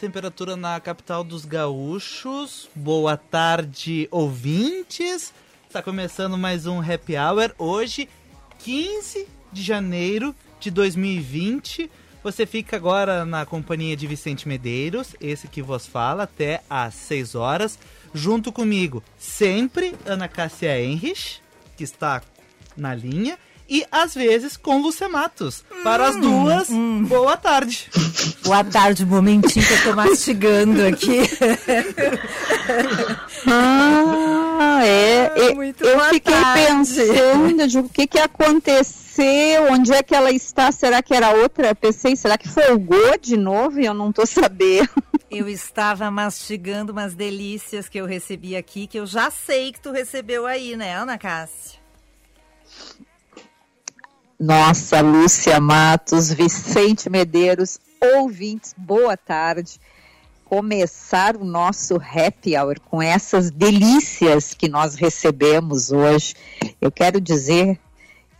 Temperatura na capital dos gaúchos. Boa tarde, ouvintes. Está começando mais um Happy Hour. Hoje, 15 de janeiro de 2020. Você fica agora na companhia de Vicente Medeiros, esse que vos fala, até às 6 horas. Junto comigo, sempre, Ana Cássia Henrich, que está na linha e às vezes com Lúcia Matos. Para as hum, duas, hum. boa tarde. Boa tarde, momentinho que eu tô mastigando aqui. ah, é. Ah, muito eu fiquei tarde. pensando o que, que aconteceu, onde é que ela está, será que era outra? Pensei, será que folgou de novo e eu não tô sabendo? Eu estava mastigando umas delícias que eu recebi aqui, que eu já sei que tu recebeu aí, né, Ana Cássia? Nossa, Lúcia Matos, Vicente Medeiros, ouvintes, boa tarde. Começar o nosso happy hour com essas delícias que nós recebemos hoje. Eu quero dizer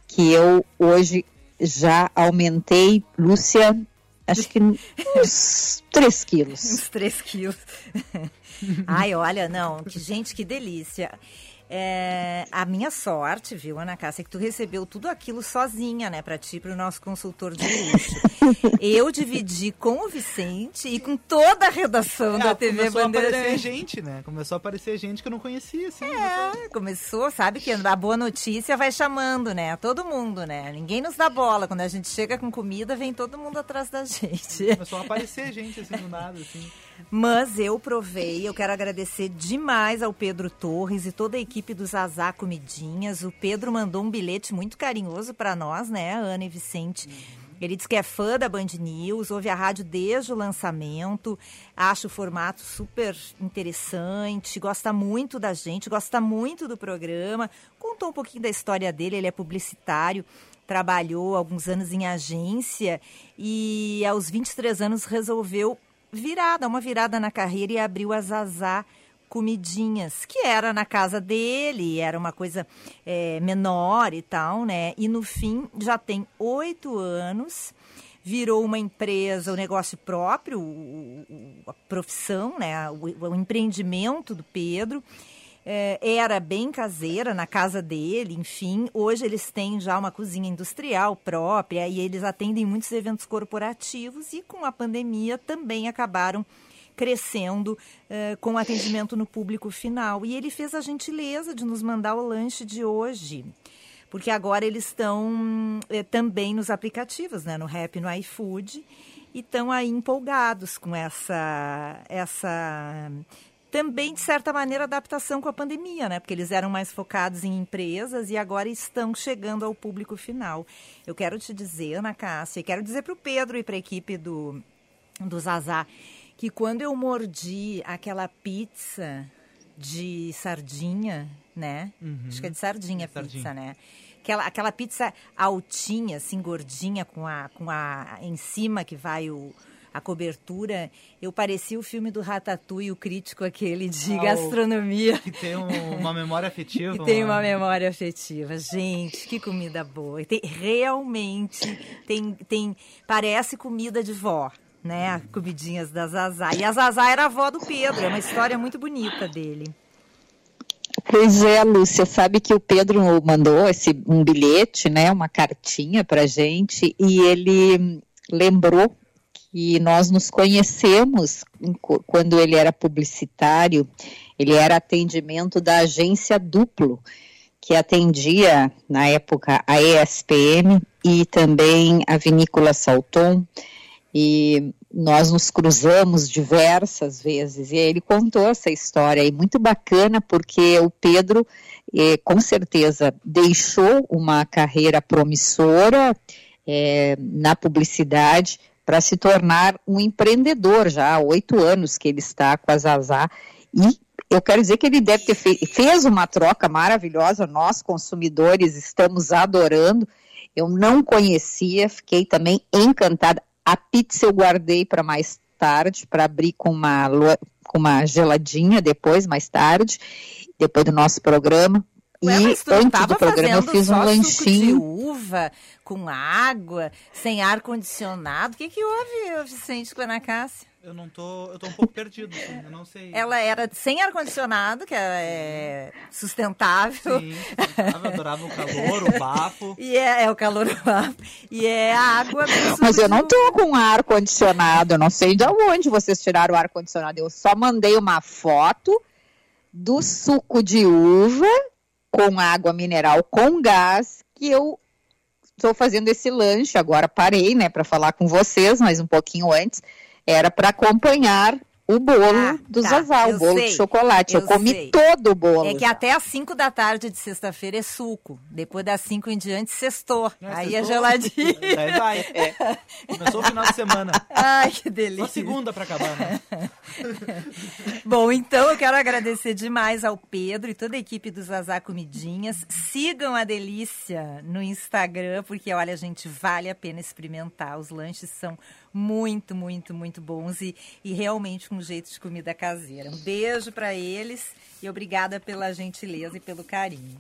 que eu hoje já aumentei, Lúcia, acho que uns 3 quilos. Uns 3 quilos. Ai, olha, não, que gente, que delícia. É, a minha sorte, viu, Ana Cássia, é que tu recebeu tudo aquilo sozinha, né, para ti, para o nosso consultor de luxo. Eu dividi com o Vicente e com toda a redação é, da TV Bandeira. Começou a aparecer gente, né? Começou a aparecer gente que eu não conhecia, assim. É, começou, sabe que a boa notícia vai chamando, né? Todo mundo, né? Ninguém nos dá bola. Quando a gente chega com comida, vem todo mundo atrás da gente. Começou a aparecer gente, assim, do nada, assim. Mas eu provei, eu quero agradecer demais ao Pedro Torres e toda a equipe do Zazá Comidinhas. O Pedro mandou um bilhete muito carinhoso para nós, né, Ana e Vicente. Ele diz que é fã da Band News, ouve a rádio desde o lançamento, acha o formato super interessante, gosta muito da gente, gosta muito do programa. Contou um pouquinho da história dele, ele é publicitário, trabalhou alguns anos em agência e aos 23 anos resolveu virada, uma virada na carreira e abriu a Zazá Comidinhas, que era na casa dele, era uma coisa é, menor e tal, né? E no fim já tem oito anos, virou uma empresa, o um negócio próprio, o, o, a profissão, né? O, o empreendimento do Pedro. É, era bem caseira na casa dele, enfim. Hoje eles têm já uma cozinha industrial própria e eles atendem muitos eventos corporativos e com a pandemia também acabaram crescendo uh, com atendimento no público final. E ele fez a gentileza de nos mandar o lanche de hoje. Porque agora eles estão uh, também nos aplicativos, né? no Rap, no iFood, e estão aí empolgados com essa, essa também, de certa maneira, adaptação com a pandemia, né? Porque eles eram mais focados em empresas e agora estão chegando ao público final. Eu quero te dizer, Ana Cássia, e quero dizer para o Pedro e para a equipe do, do Zazá, que quando eu mordi aquela pizza de sardinha, né? Uhum. Acho que é de sardinha a pizza, né? Aquela, aquela pizza altinha, assim, gordinha, com a, com a em cima que vai o, a cobertura, eu parecia o filme do Ratatouille, o crítico aquele de ah, gastronomia. Que tem um, uma memória afetiva. que tem uma memória afetiva. Gente, que comida boa. Tem, realmente, tem, tem, parece comida de vó né? Comidinhas da Zazá. E a Zazá era a avó do Pedro, é uma história muito bonita dele. Pois é, Lúcia, sabe que o Pedro mandou esse, um bilhete, né, uma cartinha pra gente, e ele lembrou e nós nos conhecemos quando ele era publicitário, ele era atendimento da agência Duplo, que atendia na época a ESPM e também a Vinícola Salton, e nós nos cruzamos diversas vezes, e ele contou essa história, e muito bacana, porque o Pedro, eh, com certeza, deixou uma carreira promissora eh, na publicidade, para se tornar um empreendedor já há oito anos que ele está com a Zazá e eu quero dizer que ele deve ter fe fez uma troca maravilhosa, nós consumidores estamos adorando. Eu não conhecia, fiquei também encantada. A pizza eu guardei para mais tarde, para abrir com uma, com uma geladinha depois, mais tarde, depois do nosso programa. Ué, e antes do programa eu fiz um lanchinho. de uva com água, sem ar condicionado. O que que houve, Vicente com a Ana Cássia? Eu não tô, eu tô um pouco perdido, assim, eu não sei. Ela era sem ar condicionado, que é sustentável. Sim, sustentável, adorava o calor, o bafo. E é, é o calor, o bafo. E é a água. Mas eu não tô com ar condicionado, eu não sei de onde vocês tiraram o ar condicionado. Eu só mandei uma foto do suco de uva com água mineral com gás que eu estou fazendo esse lanche agora. Parei né para falar com vocês mas um pouquinho antes. Era para acompanhar o bolo ah, do tá, Zazá, o bolo sei, de chocolate. Eu, eu comi sei. todo o bolo. É que até às 5 da tarde de sexta-feira é suco. Depois das 5 em diante, sextou. É, Aí é sextou. é geladinho. Aí vai. É. Começou o final de semana. Ai, que delícia. Só segunda para acabar, né? Bom, então eu quero agradecer demais ao Pedro e toda a equipe do Zazá Comidinhas. Sigam a Delícia no Instagram, porque olha, gente, vale a pena experimentar. Os lanches são muito, muito, muito bons e, e realmente com jeito de comida caseira. Um beijo para eles e obrigada pela gentileza e pelo carinho.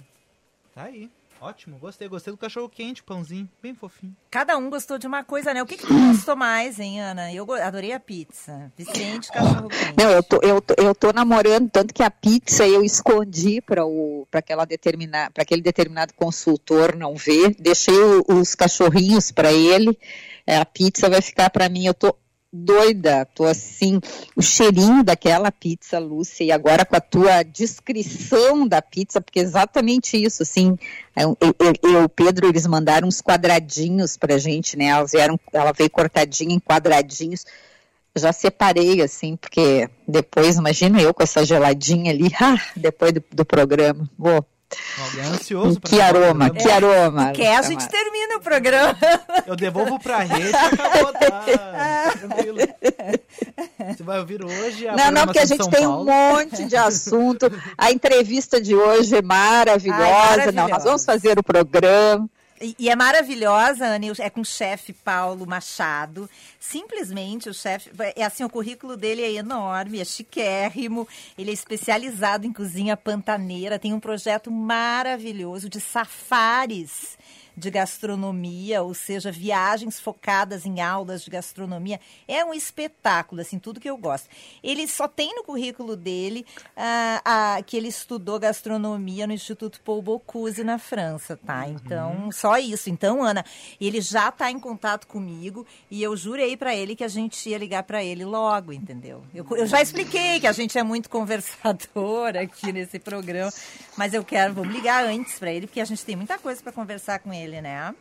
Tá aí. Ótimo, gostei, gostei do cachorro quente, pãozinho, bem fofinho. Cada um gostou de uma coisa, né? O que, que tu gostou mais, hein, Ana? Eu adorei a pizza. Vicente, cachorro quente. Não, eu tô, eu tô, eu tô namorando, tanto que a pizza eu escondi para aquela determina, aquele determinado consultor não ver. Deixei os cachorrinhos para ele. É, a pizza vai ficar para mim. Eu tô doida, tô assim, o cheirinho daquela pizza, Lúcia, e agora com a tua descrição da pizza, porque é exatamente isso, assim, eu, eu, eu, o Pedro, eles mandaram uns quadradinhos pra gente, né, elas vieram, ela veio cortadinha em quadradinhos, já separei, assim, porque depois, imagina eu com essa geladinha ali, ah, depois do, do programa, vou Alguém é ansioso Que aroma, que aroma. Que a gente termina o programa. Eu devolvo pra rede e acabou, tá? Tranquilo. Você vai ouvir hoje a Não, não, porque a gente tem Paulo. um monte de assunto. A entrevista de hoje é maravilhosa. Ai, maravilhosa. Não, nós vamos fazer o programa. E, é maravilhosa, Anne, é com o chefe Paulo Machado. Simplesmente o chefe, é assim, o currículo dele é enorme, é chiquérrimo, ele é especializado em cozinha pantaneira, tem um projeto maravilhoso de safaris de gastronomia, ou seja, viagens focadas em aulas de gastronomia. É um espetáculo, assim, tudo que eu gosto. Ele só tem no currículo dele ah, ah, que ele estudou gastronomia no Instituto Paul Bocuse na França, tá? Uhum. Então, só isso. Então, Ana, ele já está em contato comigo e eu jurei para ele que a gente ia ligar para ele logo, entendeu? Eu, eu já expliquei que a gente é muito conversador aqui nesse programa, mas eu quero, vamos ligar antes para ele, porque a gente tem muita coisa para conversar com ele dele, né?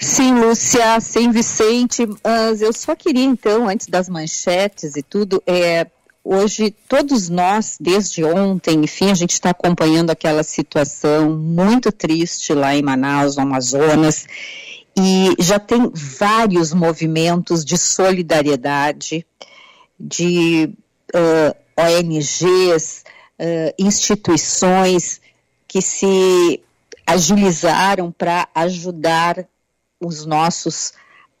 Sim, Lúcia, sim, Vicente. Mas eu só queria, então, antes das manchetes e tudo, é, hoje todos nós, desde ontem, enfim, a gente está acompanhando aquela situação muito triste lá em Manaus, no Amazonas, e já tem vários movimentos de solidariedade, de uh, ONGs, uh, instituições que se agilizaram para ajudar os nossos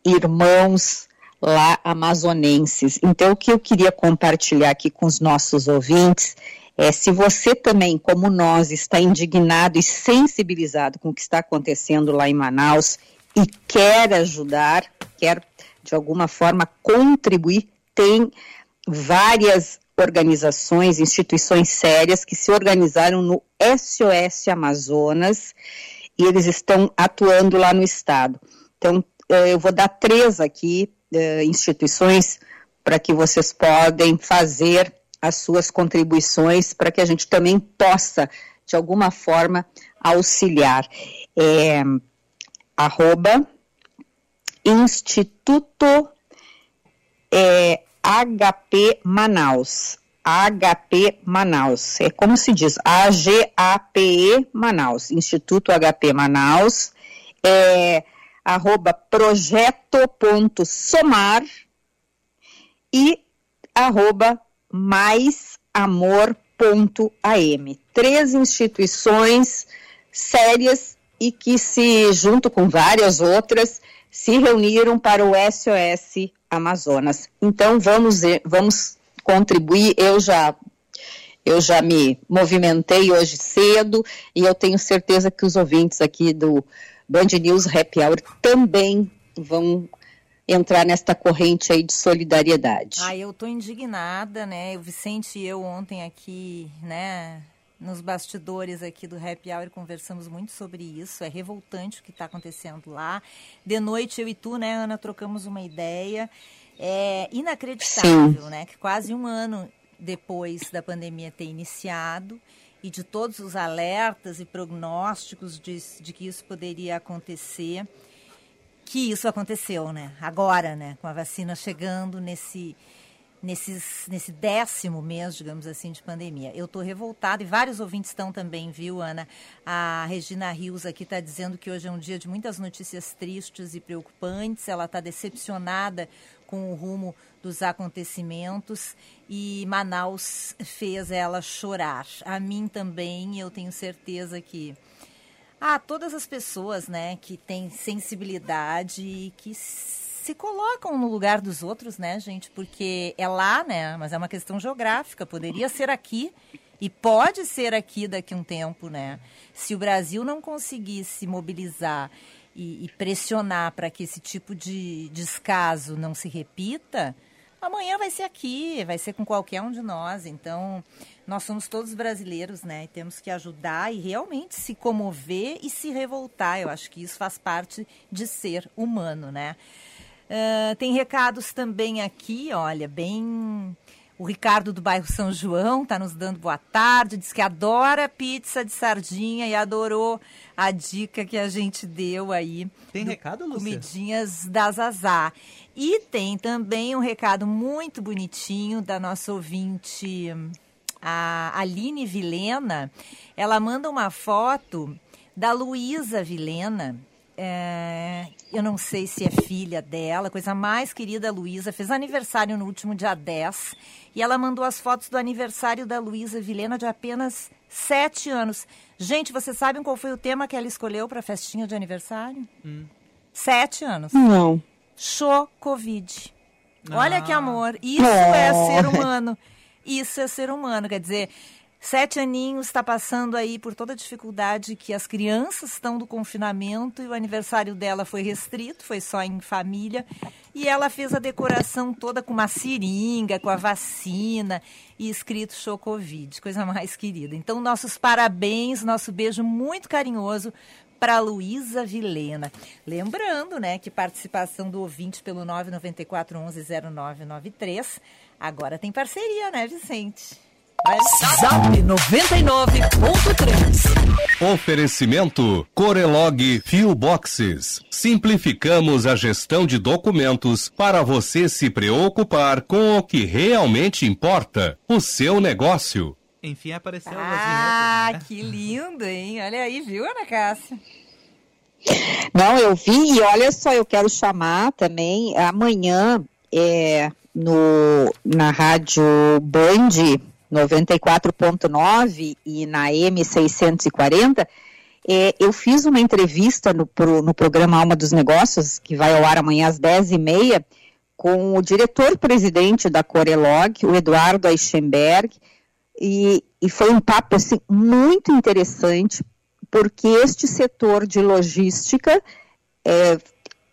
irmãos lá amazonenses. Então, o que eu queria compartilhar aqui com os nossos ouvintes é se você também, como nós, está indignado e sensibilizado com o que está acontecendo lá em Manaus e quer ajudar, quer de alguma forma contribuir, tem várias organizações, instituições sérias que se organizaram no SOS Amazonas e eles estão atuando lá no estado. Então, eh, eu vou dar três aqui, eh, instituições, para que vocês podem fazer as suas contribuições para que a gente também possa, de alguma forma, auxiliar. É, arroba Instituto é, HP Manaus. HP Manaus. É como se diz, AGAPE Manaus. Instituto HP Manaus. É, arroba projeto.somar e arroba maisamor.am. Três instituições sérias e que se, junto com várias outras, se reuniram para o SOS Amazonas. Então vamos vamos contribuir. Eu já eu já me movimentei hoje cedo e eu tenho certeza que os ouvintes aqui do Band News Happy Hour também vão entrar nesta corrente aí de solidariedade. Ah, eu tô indignada, né? O Vicente e eu ontem aqui, né, nos bastidores aqui do Happy Hour conversamos muito sobre isso. É revoltante o que está acontecendo lá. De noite, eu e tu, né, Ana, trocamos uma ideia. É inacreditável, Sim. né? Que quase um ano depois da pandemia ter iniciado e de todos os alertas e prognósticos de, de que isso poderia acontecer, que isso aconteceu, né? Agora, né? Com a vacina chegando nesse nesses, nesse décimo mês, digamos assim, de pandemia. Eu estou revoltada e vários ouvintes estão também, viu, Ana? A Regina Rios aqui está dizendo que hoje é um dia de muitas notícias tristes e preocupantes. Ela está decepcionada com o rumo dos acontecimentos e Manaus fez ela chorar. A mim também, eu tenho certeza que ah, todas as pessoas, né, que têm sensibilidade e que se colocam no lugar dos outros, né, gente? Porque é lá, né? Mas é uma questão geográfica. Poderia ser aqui e pode ser aqui daqui a um tempo, né? Se o Brasil não conseguisse mobilizar e, e pressionar para que esse tipo de descaso não se repita, amanhã vai ser aqui, vai ser com qualquer um de nós. Então, nós somos todos brasileiros, né? E temos que ajudar e realmente se comover e se revoltar. Eu acho que isso faz parte de ser humano, né? Uh, tem recados também aqui, olha, bem. O Ricardo do bairro São João está nos dando boa tarde, diz que adora pizza de sardinha e adorou a dica que a gente deu aí. Tem recado, Lúcia? Comidinhas da Zazá. E tem também um recado muito bonitinho da nossa ouvinte, a Aline Vilena. Ela manda uma foto da Luísa Vilena, é, eu não sei se é filha dela, coisa mais querida, Luísa, fez aniversário no último dia 10 e ela mandou as fotos do aniversário da Luísa Vilena de apenas 7 anos. Gente, vocês sabem qual foi o tema que ela escolheu para a festinha de aniversário? Hum. Sete anos. Não. Show Covid. Olha que ah. amor. Isso é ser humano. Isso é ser humano. Quer dizer, Sete aninhos está passando aí por toda a dificuldade que as crianças estão do confinamento e o aniversário dela foi restrito, foi só em família. E ela fez a decoração toda com uma seringa, com a vacina e escrito show Covid, coisa mais querida. Então, nossos parabéns, nosso beijo muito carinhoso para Luísa Vilena. Lembrando, né, que participação do ouvinte pelo 994 11 0993 agora tem parceria, né, Vicente? Zap 99.3. Oferecimento Corelog Fio Boxes. Simplificamos a gestão de documentos para você se preocupar com o que realmente importa, o seu negócio. Enfim, apareceu Ah, né? que lindo, hein? Olha aí, viu, Ana Cássia? Não, eu vi e olha só, eu quero chamar também amanhã é, no, na rádio Band 94.9 e na M640, é, eu fiz uma entrevista no, pro, no programa Alma dos Negócios, que vai ao ar amanhã às 10h30, com o diretor-presidente da Corelog, o Eduardo Eichenberg, e, e foi um papo assim, muito interessante, porque este setor de logística é,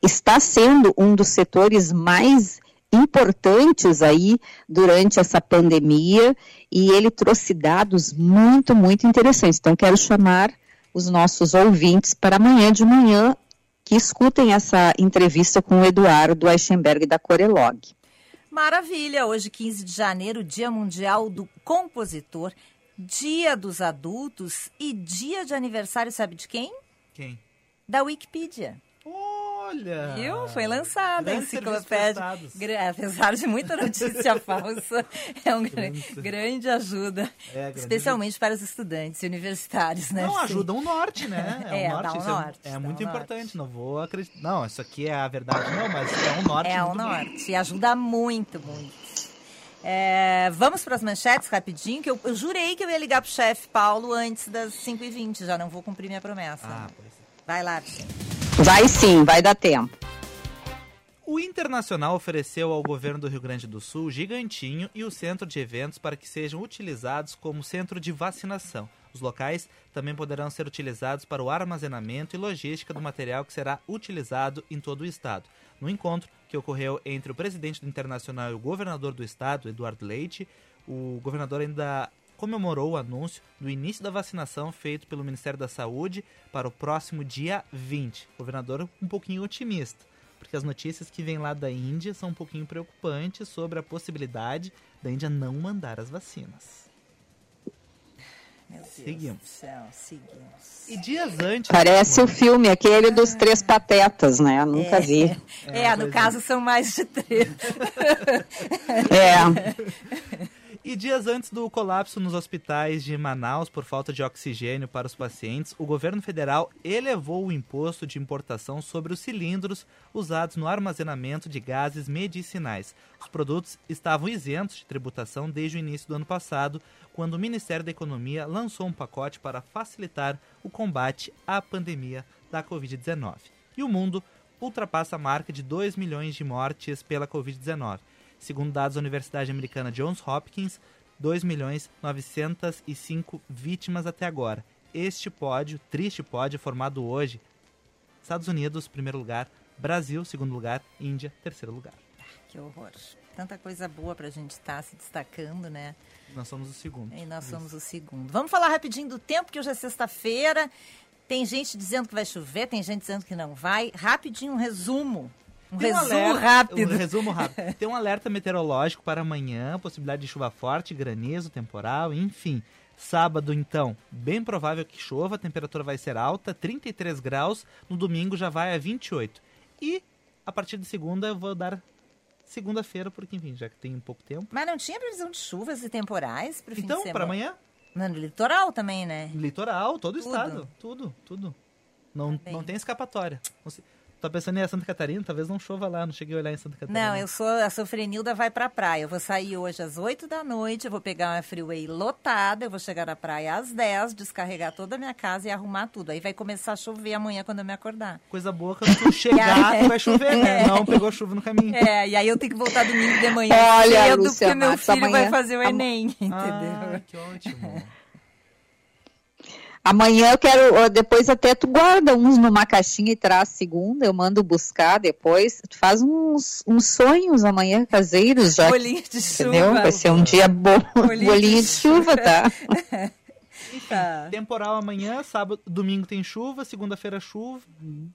está sendo um dos setores mais importantes aí durante essa pandemia e ele trouxe dados muito, muito interessantes. Então, quero chamar os nossos ouvintes para amanhã de manhã, que escutem essa entrevista com o Eduardo Eichenberg da Corelog. Maravilha! Hoje, 15 de janeiro, Dia Mundial do Compositor, Dia dos Adultos e dia de aniversário, sabe de quem? Quem? Da Wikipedia. Olha! Viu? Foi lançada a enciclopédia. Apesar de muita notícia falsa, é uma grande ajuda. É, grande especialmente para os estudantes universitários, né? Não, ajuda um norte, né? É, um dá norte, um isso é- norte, é, dá muito um importante. norte. Não vou acreditar. Não, isso aqui é a verdade, não, mas é um norte. É o bom. norte. E ajuda muito, muito. É, vamos para as manchetes rapidinho, que eu, eu jurei que eu ia ligar pro chefe Paulo antes das 5h20. Já não vou cumprir minha promessa. Ah, pois é. Vai lá. Vai sim, vai dar tempo. O Internacional ofereceu ao governo do Rio Grande do Sul o Gigantinho e o centro de eventos para que sejam utilizados como centro de vacinação. Os locais também poderão ser utilizados para o armazenamento e logística do material que será utilizado em todo o estado. No encontro que ocorreu entre o presidente do Internacional e o governador do estado, Eduardo Leite, o governador ainda comemorou o anúncio do início da vacinação feito pelo Ministério da Saúde para o próximo dia 20. O governador um pouquinho otimista porque as notícias que vêm lá da Índia são um pouquinho preocupantes sobre a possibilidade da Índia não mandar as vacinas. Meu Deus Seguimos. do céu, seguimos. E dias antes. Parece o filme, aquele dos três patetas, né? Eu Nunca vi. É, no pois é. caso são mais de três. É. E dias antes do colapso nos hospitais de Manaus por falta de oxigênio para os pacientes, o governo federal elevou o imposto de importação sobre os cilindros usados no armazenamento de gases medicinais. Os produtos estavam isentos de tributação desde o início do ano passado, quando o Ministério da Economia lançou um pacote para facilitar o combate à pandemia da Covid-19. E o mundo ultrapassa a marca de 2 milhões de mortes pela Covid-19. Segundo dados da Universidade Americana Johns Hopkins, 2 milhões 905 vítimas até agora. Este pódio, triste pódio, é formado hoje Estados Unidos, primeiro lugar, Brasil, segundo lugar, Índia, terceiro lugar. Que horror. Tanta coisa boa pra gente estar se destacando, né? Nós somos o segundo. E nós somos o segundo. Vamos falar rapidinho do tempo, que hoje é sexta-feira. Tem gente dizendo que vai chover, tem gente dizendo que não vai. Rapidinho, um resumo. Um Tem resumo alerta- rápido. Um resumo rápido. Tem um alerta meteorológico para amanhã, possibilidade de chuva forte, granizo, temporal, enfim. Sábado, então, bem provável que chova, a temperatura vai ser alta, 33 graus. No domingo já vai a 28. E a partir de segunda eu vou dar segunda-feira, porque, enfim, já que tem um pouco tempo. Mas não tinha previsão de chuvas e temporais de Então, para amanhã, No litoral também, né? litoral, todo o estado. Tudo, tudo. Não, Tá não tem escapatória. Você tá pensando em ir a Santa Catarina? Talvez não chova lá, não cheguei a olhar em Santa Catarina. Não, eu sou a Sofrenilda vai pra praia. Eu vou sair hoje às 8 da noite, eu vou pegar uma freeway lotada, eu vou chegar na praia às 10, descarregar toda a minha casa e arrumar tudo. Aí vai começar a chover amanhã quando eu me acordar. Coisa boa quando tu chegar, que vai chover, né? Não pegou chuva no caminho. É, e aí eu tenho que voltar domingo de manhã Olha, cedo, Lúcia porque meu filho vai amanhã- fazer o Enem, entendeu? Ah, que ótimo. Amanhã eu quero, depois até tu guarda uns numa caixinha e traz segunda, eu mando buscar depois. Tu faz uns, uns sonhos amanhã caseiros já. Bolinho de Entendeu? chuva. Vai ser um dia bom. Bolinho Bolinho, de de chuva, tá? Tá. Temporal amanhã, sábado, domingo tem chuva, segunda-feira chuva.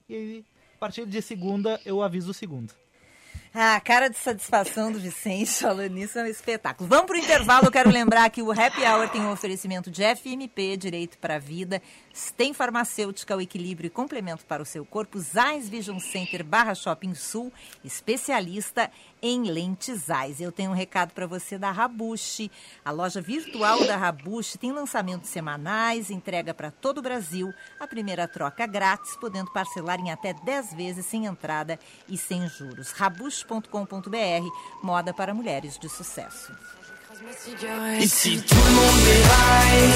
E aí, a partir de segunda, eu aviso segunda. Ah, a cara de satisfação do Vicente falando nisso é um espetáculo. Vamos pro intervalo, eu quero lembrar que o Happy Hour tem um oferecimento de FMP, Direito para a Vida, tem farmacêutica, o equilíbrio e complemento para o seu corpo, Zais Vision Center barra Shopping Sul, especialista em lentes Zais. Eu tenho um recado para você da Rabushi, a loja virtual da Rabushi tem lançamentos semanais, entrega para todo o Brasil, a primeira troca grátis, podendo parcelar em até 10 vezes sem entrada e sem juros. Rabush.com.br, moda para mulheres de sucesso. Ici tout le monde déraille,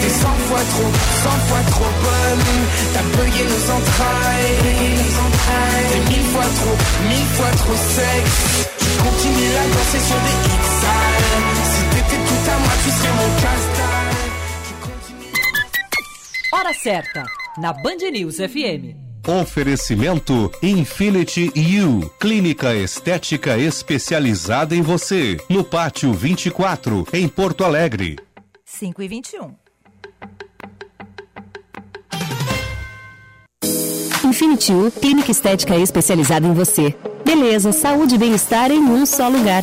t'es 100 fois trop, 100 fois trop bonne, t'as bugué nos entrailles, t'es mille fois trop, mille fois trop sexe, tu continues à danser sur des hits sales, si t'étais tout à moi tu serais mon continues... Hora certa, na Band News FM. Oferecimento Infinity U, clínica estética especializada em você, no Pátio 24, em Porto Alegre. 5 e 21. Infinity U, clínica estética especializada em você. Beleza, saúde e bem-estar em um só lugar.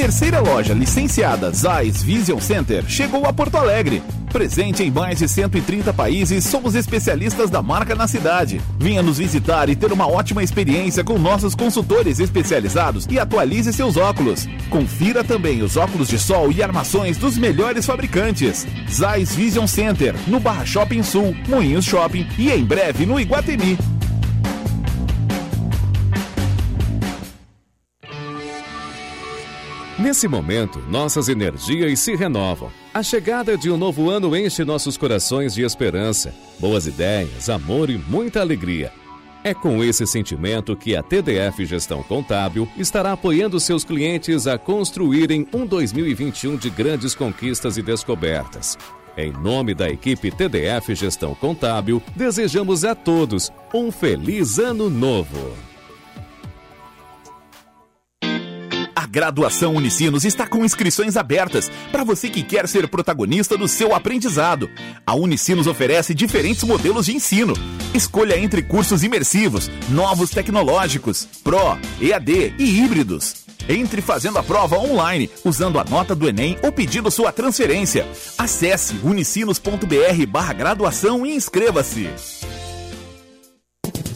Terceira loja licenciada Zeiss Vision Center chegou a Porto Alegre. Presente em mais de 130 países, somos especialistas da marca na cidade. Venha nos visitar e ter uma ótima experiência com nossos consultores especializados e atualize seus óculos. Confira também os óculos de sol e armações dos melhores fabricantes. Zeiss Vision Center, no Barra Shopping Sul, Moinhos Shopping e em breve no Iguatemi. Nesse momento, nossas energias se renovam. A chegada de um novo ano enche nossos corações de esperança, boas ideias, amor e muita alegria. É com esse sentimento que a TDF Gestão Contábil estará apoiando seus clientes a construírem um 2021 de grandes conquistas e descobertas. Em nome da equipe TDF Gestão Contábil, desejamos a todos um feliz ano novo. A graduação Unicinos está com inscrições abertas para você que quer ser protagonista do seu aprendizado. A Unicinos oferece diferentes modelos de ensino. Escolha entre cursos imersivos, novos tecnológicos, Pro, EAD e híbridos. Entre fazendo a prova online, usando a nota do Enem ou pedindo sua transferência. Acesse unicinos.br barra graduação e inscreva-se.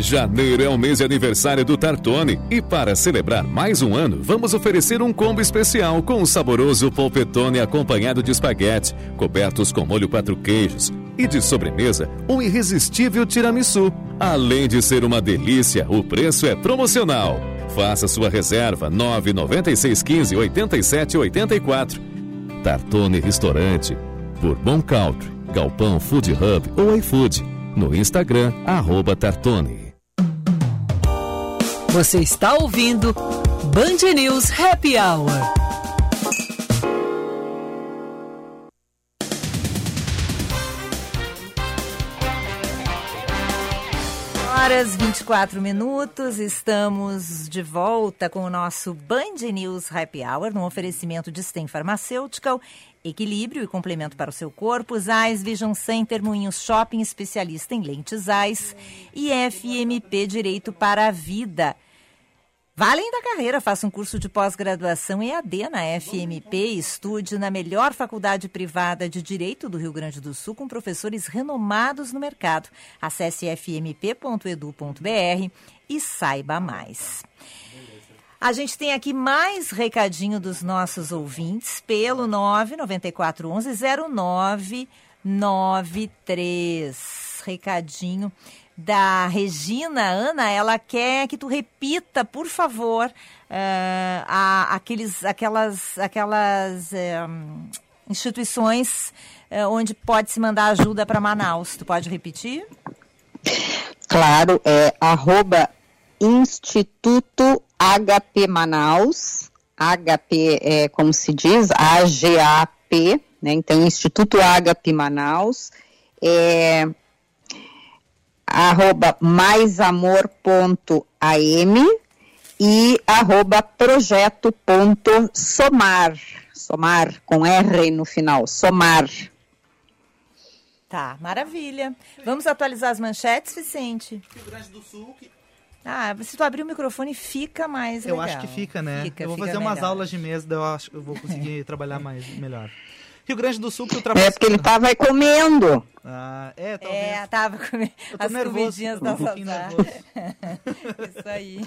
Janeiro é o mês de aniversário do Tartone e para celebrar mais um ano, vamos oferecer um combo especial com o saboroso polpetone acompanhado de espaguete, cobertos com molho quatro queijos e de sobremesa, um irresistível tiramisu. Além de ser uma delícia, o preço é promocional. Faça sua reserva 99615 8784. Tartone Restaurante, Bourbon Country, Galpão Food Hub ou iFood. No Instagram, arroba Tartone. Você está ouvindo Band News Happy Hour. horas 24 minutos, estamos de volta com o nosso Band News Happy Hour, no oferecimento de Stem Farmacêutical, equilíbrio e complemento para o seu corpo, Zais Vision Center, Moinhos Shopping, especialista em lentes Zais e FMP Direito para a Vida. Valem da carreira, faça um curso de pós-graduação EAD na FMP, estude na melhor faculdade privada de Direito do Rio Grande do Sul com professores renomados no mercado. Acesse fmp.edu.br e saiba mais. A gente tem aqui mais recadinho dos nossos ouvintes pelo 99411 0993. Recadinho da Regina, Ana, ela quer que tu repita, por favor, uh, a, aqueles, aquelas, aquelas uh, instituições uh, onde pode se mandar ajuda para Manaus. Tu pode repetir? Claro, é arroba Instituto HP Manaus, HP é como se diz, AGAP, né? Então, Instituto HP Manaus, é arroba maisamor.am e arroba projeto.somar, somar com R no final, somar. Tá, maravilha. Vamos atualizar as manchetes, Vicente? Rio Grande do Sul, que Ah, se tu abrir o microfone, fica mais eu legal. acho que fica, né? Fica, eu vou fica fazer umas melhor. aulas de mesa, eu acho que eu vou conseguir trabalhar mais melhor. Rio Grande do Sul que É ultrapassa. porque ele estava comendo. Ah, é, talvez. É, tava com Eu tô as nervoso, comidinhas eu um da nervoso. Isso aí.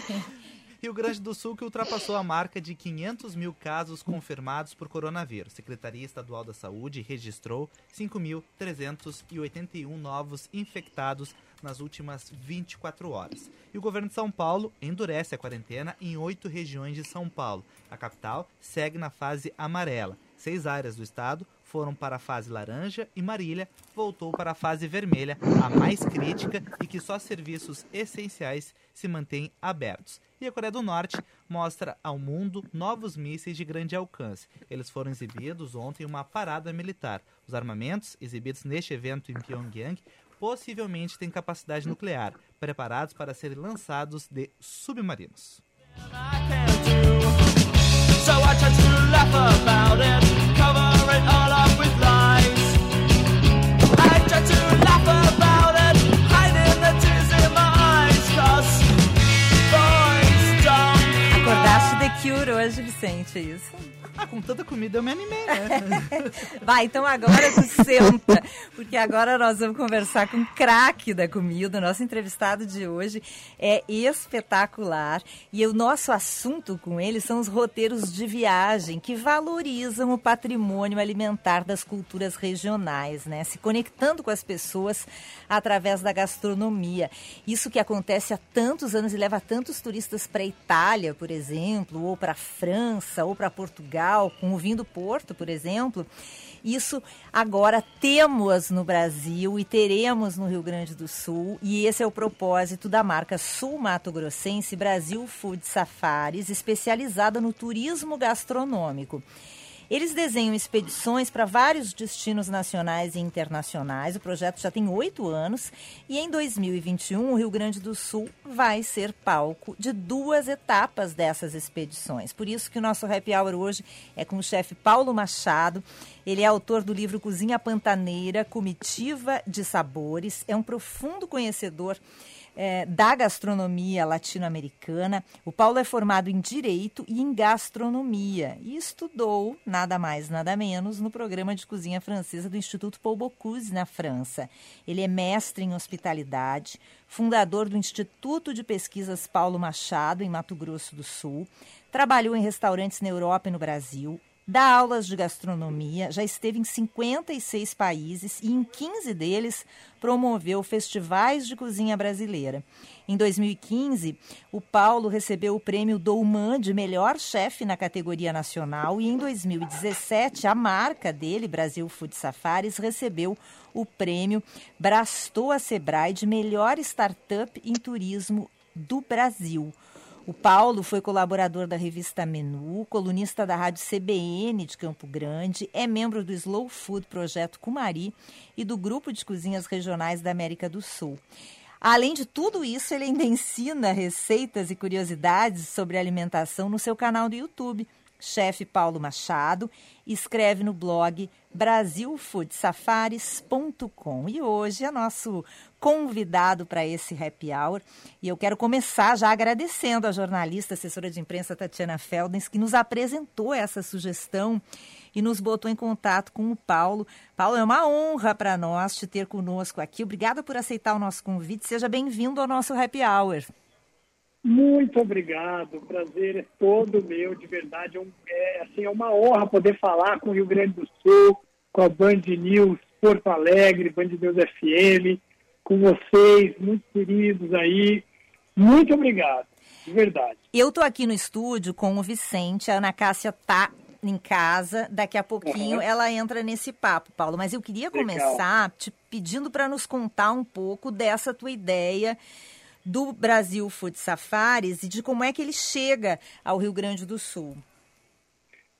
Rio Grande do Sul que ultrapassou a marca de 500 mil casos confirmados por coronavírus. Secretaria Estadual da Saúde registrou 5.381 novos infectados nas últimas 24 horas. E o governo de São Paulo endurece a quarentena em oito regiões de São Paulo. A capital segue na fase amarela. Seis áreas do estado foram para a fase laranja e Marília voltou para a fase vermelha, a mais crítica e que só serviços essenciais se mantêm abertos. E a Coreia do Norte mostra ao mundo novos mísseis de grande alcance. Eles foram exibidos ontem em uma parada militar. Os armamentos exibidos neste evento em Pyongyang possivelmente têm capacidade nuclear, preparados para serem lançados de submarinos. Cure hoje, Vicente, é isso? Ah, com tanta comida eu me animei, né? Vai, então agora tu senta, porque agora nós vamos conversar com o craque da comida. O nosso entrevistado de hoje é espetacular e o nosso assunto com ele são os roteiros de viagem que valorizam o patrimônio alimentar das culturas regionais, né? Se conectando com as pessoas através da gastronomia. Isso que acontece há tantos anos e leva tantos turistas para a Itália, por exemplo, ou para a França, ou para Portugal, com o vinho do Porto, por exemplo. Isso agora temos no Brasil e teremos no Rio Grande do Sul, e esse é o propósito da marca Sul Mato Grossense Brasil Food Safaris, especializada no turismo gastronômico. Eles desenham expedições para vários destinos nacionais e internacionais. O projeto já tem oito anos e em 2021 o Rio Grande do Sul vai ser palco de duas etapas dessas expedições. Por isso que o nosso happy hour hoje é com o chefe Paulo Machado. Ele é autor do livro Cozinha Pantaneira, Comitiva de Sabores. É um profundo conhecedor é, da gastronomia latino-americana. O Paulo é formado em Direito e em Gastronomia e estudou, nada mais, nada menos, no programa de cozinha francesa do Instituto Paul Bocuse, na França. Ele é mestre em hospitalidade, fundador do Instituto de Pesquisas Paulo Machado, em Mato Grosso do Sul. Trabalhou em restaurantes na Europa e no Brasil, dá aulas de gastronomia, já esteve em 56 países e em 15 deles promoveu festivais de cozinha brasileira. Em 2015, o Paulo recebeu o prêmio Douman de melhor chefe na categoria nacional e em 2017 a marca dele, Brasil Food Safaris, recebeu o prêmio Brastoa Sebrae de melhor startup em turismo do Brasil. O Paulo foi colaborador da revista Menu, colunista da rádio CBN de Campo Grande, é membro do Slow Food Projeto Cumari e do Grupo de Cozinhas Regionais da América do Sul. Além de tudo isso, ele ainda ensina receitas e curiosidades sobre alimentação no seu canal do YouTube, chefe Paulo Machado, escreve no blog brasilfoodsafaris.com. E hoje é nosso convidado para esse happy hour. E eu quero começar já agradecendo a jornalista, assessora de imprensa Tatiana Feldens, que nos apresentou essa sugestão e nos botou em contato com o Paulo. Paulo, é uma honra para nós te ter conosco aqui. Obrigada por aceitar o nosso convite. Seja bem-vindo ao nosso happy hour. Muito obrigado, o prazer é todo meu, de verdade. É, um, é, assim, é uma honra poder falar com o Rio Grande do Sul, com a Band News Porto Alegre, Band News FM, com vocês, muito queridos aí. Muito obrigado, de verdade. Eu estou aqui no estúdio com o Vicente, a Ana Cássia tá em casa, daqui a pouquinho Uhum. ela entra nesse papo, Paulo. Mas eu queria Legal. começar te pedindo para nos contar um pouco dessa tua ideia do Brasil Food Safaris e de como é que ele chega ao Rio Grande do Sul.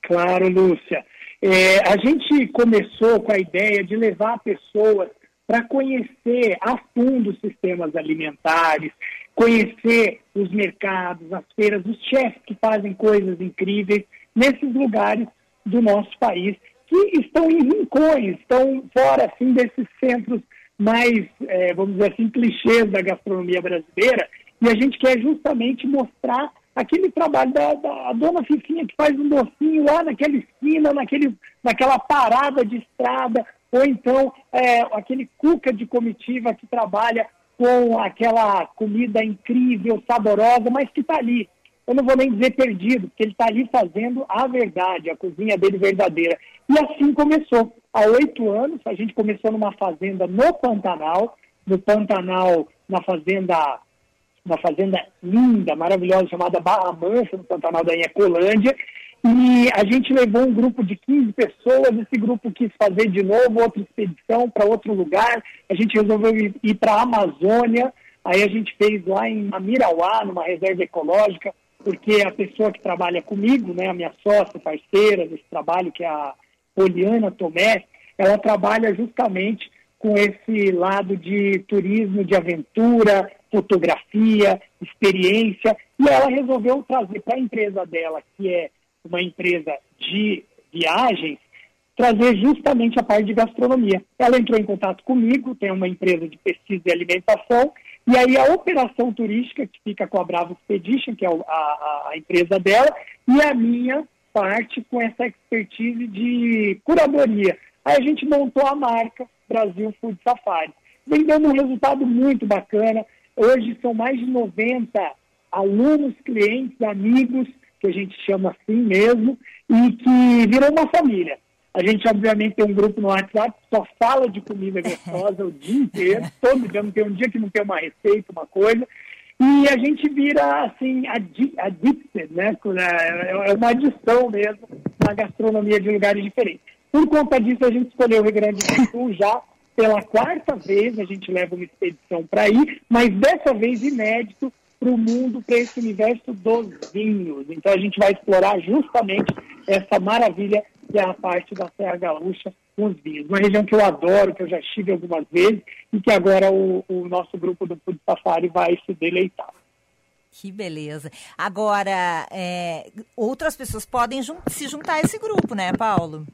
Claro, Lúcia. É, a gente começou com a ideia de levar pessoas para conhecer a fundo os sistemas alimentares, conhecer os mercados, as feiras, os chefs que fazem coisas incríveis nesses lugares do nosso país que estão em rincões, estão fora assim desses centros mais, eh, vamos dizer assim, clichês da gastronomia brasileira. E a gente quer justamente mostrar aquele trabalho da, da dona Fifinha que faz um docinho lá naquela esquina, naquele, naquela parada de estrada, ou então é, aquele cuca de comitiva que trabalha com aquela comida incrível, saborosa, mas que está ali, eu não vou nem dizer perdido, porque ele está ali fazendo a verdade, a cozinha dele verdadeira. E assim começou. Há oito anos, a gente começou numa fazenda no Pantanal, no Pantanal, na fazenda, uma fazenda linda, maravilhosa, chamada Barra Mansa, no Pantanal da Inhacolândia, e a gente levou um grupo de 15 pessoas, esse grupo quis fazer de novo outra expedição para outro lugar, a gente resolveu ir, ir para a Amazônia, aí a gente fez lá em Amirauá, numa reserva ecológica, porque a pessoa que trabalha comigo, né, a minha sócia, parceira desse trabalho, que é a Poliana Tomé, ela trabalha justamente com esse lado de turismo, de aventura, fotografia, experiência, e ela resolveu trazer para a empresa dela, que é uma empresa de viagens, trazer justamente a parte de gastronomia. Ela entrou em contato comigo, tem uma empresa de pesquisa e alimentação, e aí a operação turística, que fica com a Bravo Expedition, que é a, a, a empresa dela, e a minha parte com essa expertise de curadoria. Aí a gente montou a marca Brasil Food Safari. Vem dando um resultado muito bacana. Hoje são mais de 90 alunos, clientes, amigos que a gente chama assim mesmo, e que virou uma família. A gente, obviamente, tem um grupo no WhatsApp que só fala de comida gostosa o dia inteiro, todo dia, não tem um dia que não tem uma receita, uma coisa, e a gente vira, assim, addicted, né? É, é uma adição mesmo na gastronomia de lugares diferentes. Por conta disso, a gente escolheu o Rio Grande do Sul já pela quarta vez, a gente leva uma expedição para ir, mas dessa vez inédito, para o mundo, para esse universo dos vinhos. Então a gente vai explorar justamente essa maravilha que é a parte da Serra Gaúcha com os vinhos. Uma região que eu adoro, que eu já estive algumas vezes e que agora o, o nosso grupo do Food Safari vai se deleitar. Que beleza. Agora, é, outras pessoas podem jun se juntar a esse grupo, né, Paulo?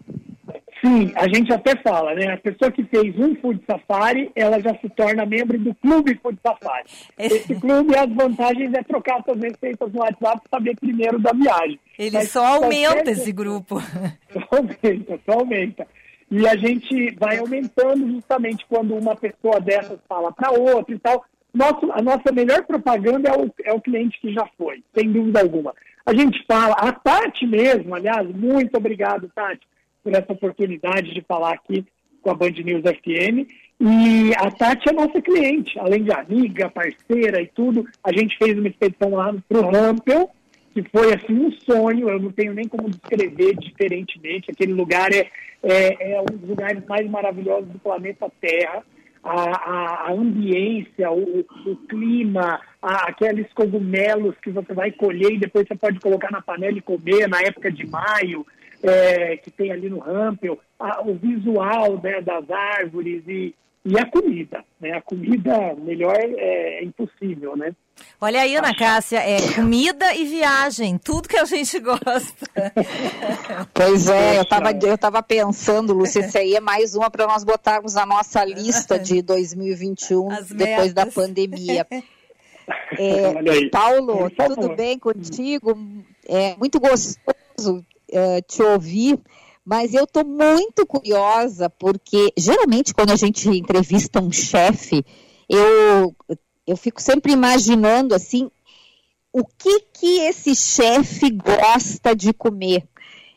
Sim, a gente até fala, né? A pessoa que fez um Food Safari, ela já se torna membro do Clube Food Safari. Esse clube, as vantagens é trocar suas receitas no WhatsApp e saber primeiro da viagem. Ele Mas só aumenta esse grupo. Só aumenta, só aumenta. E a gente vai aumentando justamente quando uma pessoa dessas fala para outra e tal. Nosso, a nossa melhor propaganda é o, é o cliente que já foi, sem dúvida alguma. A gente fala, a Tati mesmo, aliás, muito obrigado, Tati por essa oportunidade de falar aqui com a Band News FM. E a Tati é nossa cliente, além de amiga, parceira e tudo. A gente fez uma expedição lá para o Rampel, que foi assim um sonho, eu não tenho nem como descrever diferentemente. Aquele lugar é, é, é um dos lugares mais maravilhosos do planeta Terra. A, a, a ambiência, o, o clima, a, aqueles cogumelos que você vai colher e depois você pode colocar na panela e comer na época de maio é, que tem ali no Rampel, a, o visual né, das árvores e, e a comida. Né? A comida melhor é, é impossível, né? Olha aí, Ana Cássia, é comida e viagem, tudo que a gente gosta. Pois é, eu estava eu tava pensando, Lúcia, isso aí é mais uma para nós botarmos na nossa lista de 2021, depois da pandemia. É, Paulo, tudo bem contigo? É muito gostoso uh, te ouvir, mas eu estou muito curiosa, porque geralmente quando a gente entrevista um chefe, eu, eu fico sempre imaginando assim, o que que esse chefe gosta de comer.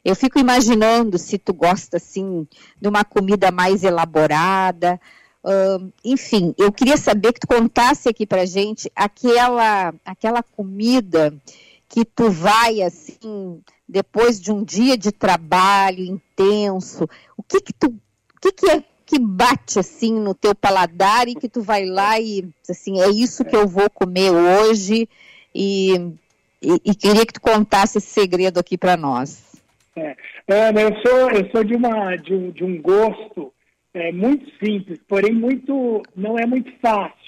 Eu fico imaginando se tu gosta assim de uma comida mais elaborada, uh, enfim, eu queria saber que tu contasse aqui pra gente aquela aquela comida que tu vai assim depois de um dia de trabalho intenso, o que que tu, o que que é que bate assim no teu paladar e que tu vai lá e assim é isso que eu vou comer hoje e, e, e queria que tu contasse esse segredo aqui para nós. É, eu sou eu sou de uma de um, de um gosto é, muito simples, porém muito não é muito fácil.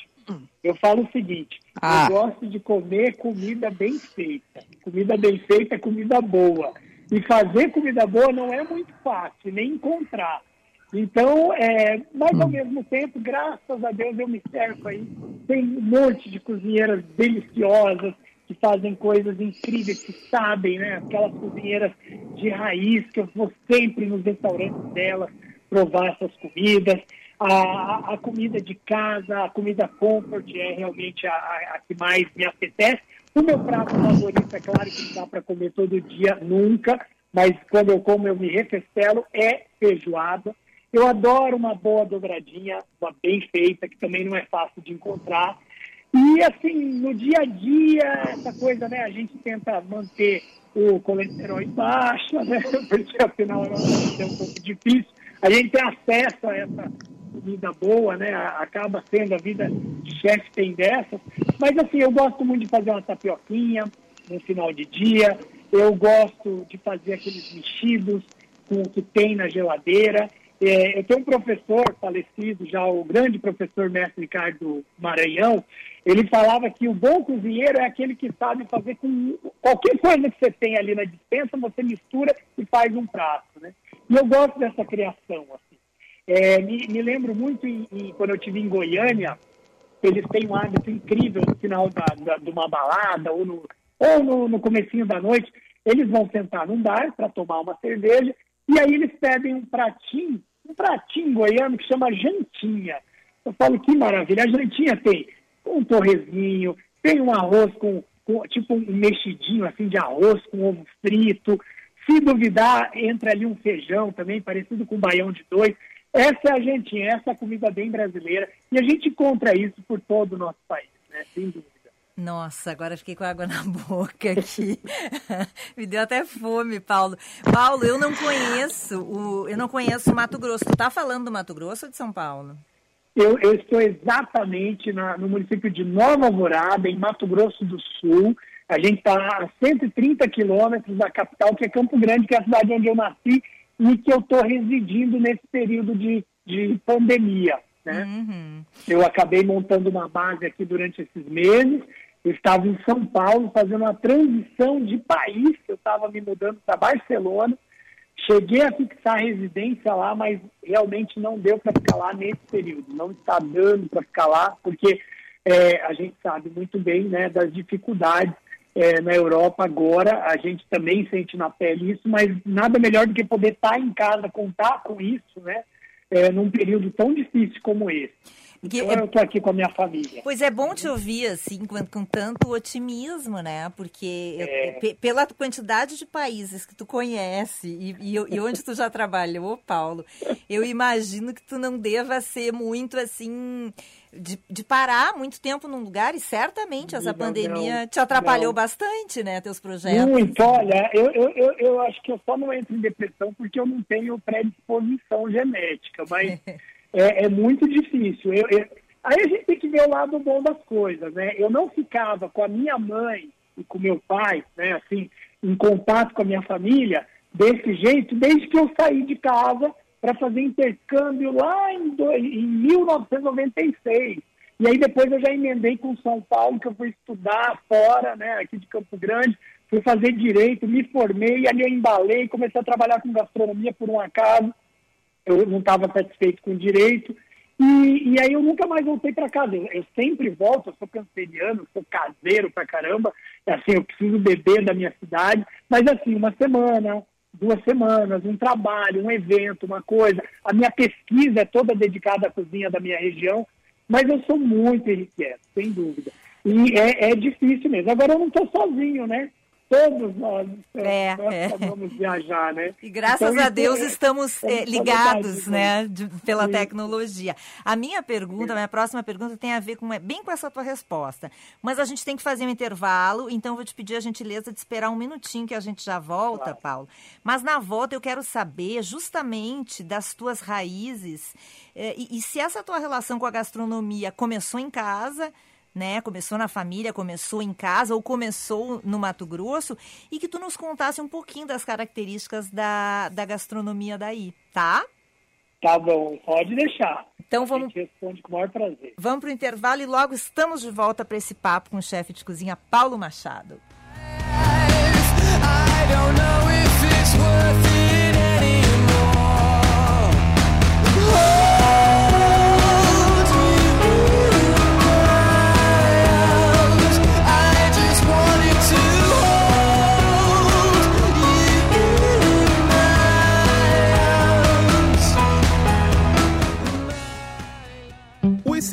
Eu falo o seguinte: ah. eu gosto de comer comida bem feita. Comida bem feita é comida boa. E fazer comida boa não é muito fácil, nem encontrar. Então, é, mas ao hum. mesmo tempo, graças a Deus, eu me cerco aí. Tem um monte de cozinheiras deliciosas que fazem coisas incríveis, que sabem, né? Aquelas cozinheiras de raiz que eu vou sempre nos restaurantes delas provar essas comidas a, a comida de casa, a comida comfort é realmente a, a, que mais me apetece, O meu prato favorito, é claro que não dá para comer todo dia, nunca, mas quando eu como eu me refestelo, é feijoada. Eu adoro uma boa dobradinha, uma bem feita, que também não é fácil de encontrar. E assim, no dia a dia, essa coisa, né? A gente tenta manter o colesterol em baixa, né? Porque afinal é um pouco difícil. A gente tem acesso a essa comida boa, né? Acaba sendo a vida de chefe tem dessas. Mas assim, eu gosto muito de fazer uma tapioquinha no final de dia. Eu gosto de fazer aqueles mexidos com o que tem na geladeira. É, eu tenho um professor falecido, já o grande professor mestre Ricardo Maranhão, ele falava que o bom cozinheiro é aquele que sabe fazer com qualquer coisa que você tem ali na dispensa, você mistura e faz um prato, né? E eu gosto dessa criação, assim. É, me, me, lembro muito em, em, quando eu estive em Goiânia, eles têm um hábito incrível no final da, da, de uma balada ou no, ou no, no comecinho da noite, eles vão sentar num bar para tomar uma cerveja e aí eles pedem um pratinho, um pratinho goiano que chama jantinha. Eu falo que maravilha. A jantinha tem um torrezinho, tem um arroz com, com, tipo um mexidinho assim de arroz com ovo frito. Se duvidar, entra ali um feijão também, parecido com um baião de dois. Essa é a jantinha, essa é a comida bem brasileira. E a gente encontra isso por todo o nosso país, né? Sem dúvida. Nossa, agora fiquei com água na boca aqui. Me deu até fome, Paulo. Paulo, eu não conheço o, eu não conheço o Mato Grosso. Tu tá falando do Mato Grosso ou de São Paulo? Eu, eu estou exatamente na, no município de Nova Alvorada, em Mato Grosso do Sul. A gente está a 130 quilômetros da capital, que é Campo Grande, que é a cidade onde eu nasci e que eu estou residindo nesse período de, de pandemia. Né? Uhum. Eu acabei montando uma base aqui durante esses meses. Eu estava em São Paulo fazendo uma transição de país. Eu estava me mudando para Barcelona Cheguei a fixar residência lá, mas realmente não deu para ficar lá nesse período. Não está dando para ficar lá, porque é, a gente sabe muito bem né, das dificuldades é, na Europa agora. A gente também sente na pele isso, mas nada melhor do que poder estar em casa, contar com isso, né? É, num período tão difícil como esse. Que então, é... eu estou aqui com a minha família. Pois é bom te ouvir, assim, com, com tanto otimismo, né? Porque é... eu, pela quantidade de países que tu conhece e, e, e, onde tu já trabalhou, Paulo, eu imagino que tu não deva ser muito, assim, de, de parar muito tempo num lugar e certamente essa não, pandemia não, te atrapalhou não. bastante, né? Teus projetos. Muito, olha, eu, eu, eu, eu acho que eu só não entro em depressão porque eu não tenho predisposição genética, mas... é, é muito difícil. Eu, eu, aí a gente tem que ver o lado bom das coisas, né? Eu não ficava com a minha mãe e com meu pai, né, assim, em contato com a minha família desse jeito desde que eu saí de casa para fazer intercâmbio lá em, em 1996. E aí depois eu já emendei com São Paulo, que eu fui estudar fora, né, aqui de Campo Grande, fui fazer direito, me formei, ali eu embalei, comecei a trabalhar com gastronomia por um acaso eu não estava satisfeito com o direito. E, e, aí eu nunca mais voltei para casa. Eu, eu, sempre volto, eu sou canceriano, sou caseiro pra caramba. Assim, eu preciso beber da minha cidade. Mas assim, uma semana, duas semanas, um trabalho, um evento, uma coisa. A minha pesquisa é toda dedicada à cozinha da minha região. Mas eu sou muito irrequieto, sem dúvida. E é, é difícil mesmo. Agora eu não estou sozinho, né? Todos nós, é, nós é. vamos viajar, né? E graças então, a Deus é, estamos é, ligados, né, de, pela Sim. tecnologia. A minha pergunta, a minha próxima pergunta tem a ver com bem com essa tua resposta. Mas a gente tem que fazer um intervalo, então vou te pedir a gentileza de esperar um minutinho que a gente já volta, claro. Paulo. Mas na volta eu quero saber justamente das tuas raízes eh, e, e se essa tua relação com a gastronomia começou em casa né? Começou na família, começou em casa ou começou no Mato Grosso e que tu nos contasse um pouquinho das características da, da gastronomia daí, tá? Tá bom, pode deixar. Então vamos. A gente responde com o maior prazer. Vamos para o intervalo e logo estamos de volta para esse papo com o chefe de cozinha Paulo Machado. I don't know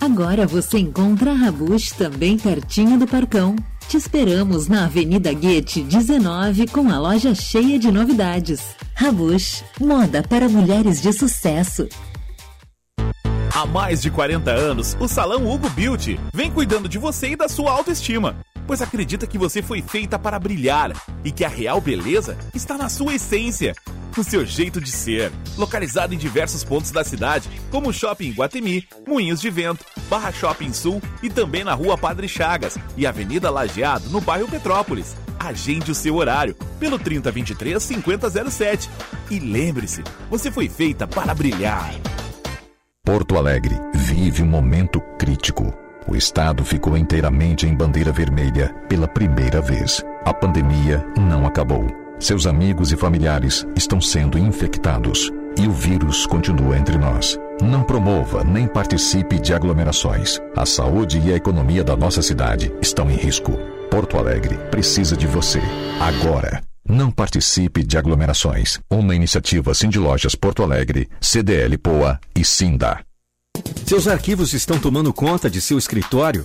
Agora você encontra a Rabush também pertinho do Parcão. Te esperamos na Avenida Guete 19 com a loja cheia de novidades. Rabush, moda para mulheres de sucesso. Há mais de 40 anos, o Salão Hugo Beauty vem cuidando de você e da sua autoestima, pois acredita que você foi feita para brilhar e que a real beleza está na sua essência, no seu jeito de ser. Localizado em diversos pontos da cidade, como o Shopping Guatemi, Moinhos de Vento, Barra Shopping Sul e também na Rua Padre Chagas e Avenida Lajeado, no bairro Petrópolis. Agende o seu horário pelo 3023 5007. E lembre-se, você foi feita para brilhar. Porto Alegre vive um momento crítico. O estado ficou inteiramente em bandeira vermelha pela primeira vez. A pandemia não acabou. Seus amigos e familiares estão sendo infectados e o vírus continua entre nós. Não promova nem participe de aglomerações. A saúde e a economia da nossa cidade estão em risco. Porto Alegre precisa de você. Agora. Não participe de aglomerações. Uma iniciativa Cindy Lojas Porto Alegre, CDL Poa e Sinda. Seus arquivos estão tomando conta de seu escritório?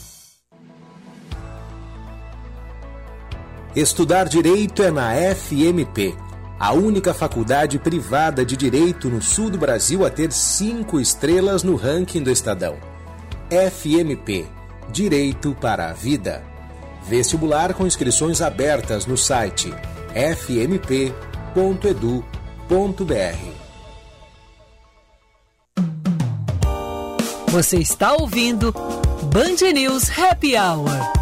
Estudar direito é na FMP, a única faculdade privada de direito no sul do Brasil a ter cinco estrelas no ranking do Estadão. FMP Direito para a Vida. Vestibular com inscrições abertas no site fmp.edu.br. Você está ouvindo Band News Happy Hour.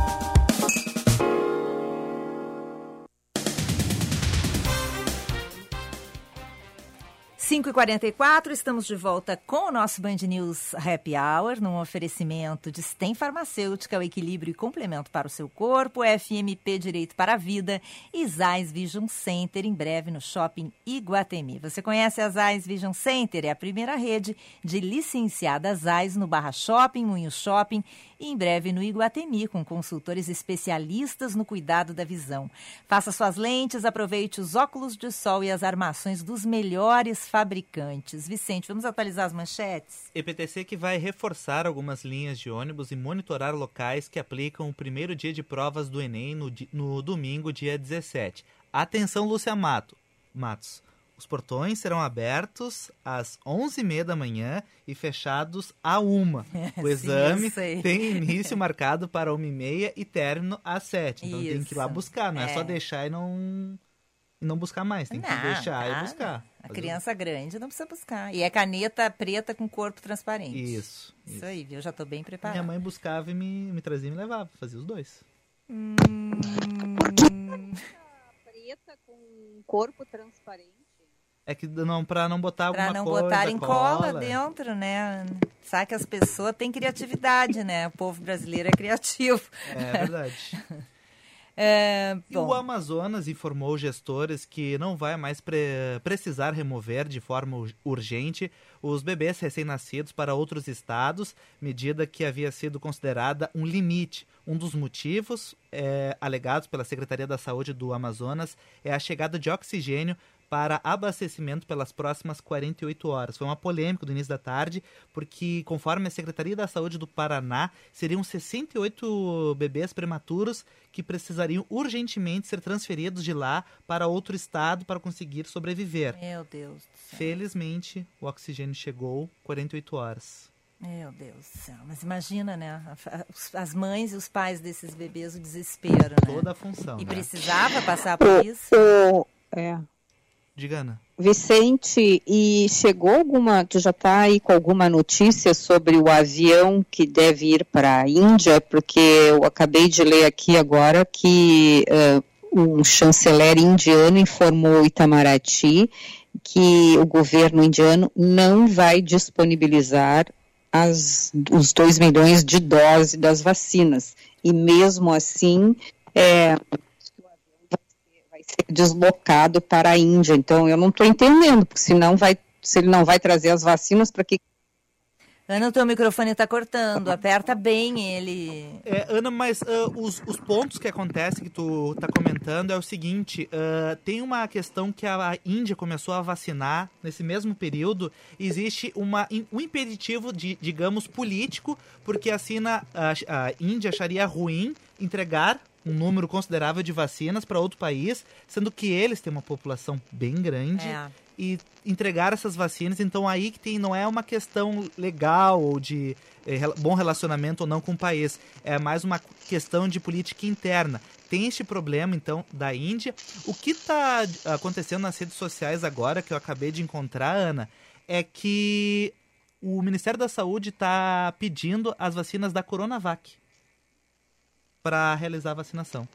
5h44, estamos de volta com o nosso Band News Happy Hour, num oferecimento de STEM Farmacêutica, o equilíbrio e complemento para o seu corpo, FMP Direito para a Vida e Zais Vision Center, em breve no Shopping Iguatemi. Você conhece a Zais Vision Center? É a primeira rede de licenciadas Zais no Barra Shopping, Moinho Shopping e em breve no Iguatemi, com consultores especialistas no cuidado da visão. Faça suas lentes, aproveite os óculos de sol e as armações dos melhores fabricantes. Vicente, vamos atualizar as manchetes? EPTC que vai reforçar algumas linhas de ônibus e monitorar locais que aplicam o primeiro dia de provas do Enem no, no domingo, dia 17. Atenção, Lúcia Mato. Matos. Os portões serão abertos às 11h30 da manhã e fechados à 1 O exame Sim, tem início marcado para 1h30 e término às 7 Então isso. tem que ir lá buscar, não é, é só deixar e não, não buscar mais. Tem não, que deixar e buscar. A criança grande não precisa buscar. E é caneta preta com corpo transparente. Isso. Isso, isso. aí, viu? Eu já estou bem preparado. Minha mãe buscava e me, me trazia e me levava. Fazia os dois. Hum... preta com corpo transparente? É que não, pra não botar pra alguma coisa. Pra não botarem cola. cola dentro, né? Sabe que as pessoas têm criatividade, né? O povo brasileiro é criativo. É verdade. É, e o Amazonas informou gestores que não vai mais pre precisar remover de forma urgente os bebês recém-nascidos para outros estados, medida que havia sido considerada um limite. Um dos motivos é, alegados pela Secretaria da Saúde do Amazonas é a chegada de oxigênio para abastecimento pelas próximas 48 horas. Foi uma polêmica do início da tarde, porque, conforme a Secretaria da Saúde do Paraná, seriam 68 bebês prematuros que precisariam urgentemente ser transferidos de lá para outro estado para conseguir sobreviver. Meu Deus. Felizmente, o oxigênio chegou 48 horas. Meu Deus do céu. Mas imagina, né? As mães e os pais desses bebês, o desespero, né? Toda a função. E né? precisava passar por isso? O, é. Diga, Ana. Vicente, e chegou alguma, tu já está aí com alguma notícia sobre o avião que deve ir para a Índia? Porque eu acabei de ler aqui agora que uh, um chanceler indiano informou Itamaraty que o governo indiano não vai disponibilizar as, os 2 milhões de doses das vacinas. E mesmo assim, é, deslocado para a Índia. Então, eu não estou entendendo, porque senão vai, se ele não vai trazer as vacinas, para que Ana, o teu microfone está cortando. Aperta bem ele. É, Ana, mas uh, os, os, pontos que acontecem que tu está comentando é o seguinte: uh, tem uma questão que a Índia começou a vacinar nesse mesmo período. Existe uma, um impeditivo, de, digamos, político, porque assim a, a Índia acharia ruim entregar um número considerável de vacinas para outro país, sendo que eles têm uma população bem grande. É e entregar essas vacinas. Então aí que tem não é uma questão legal ou de é, bom relacionamento ou não com o país, é mais uma questão de política interna. Tem este problema então da Índia. O que está acontecendo nas redes sociais agora que eu acabei de encontrar, Ana, é que o Ministério da Saúde está pedindo as vacinas da Coronavac para realizar a vacinação.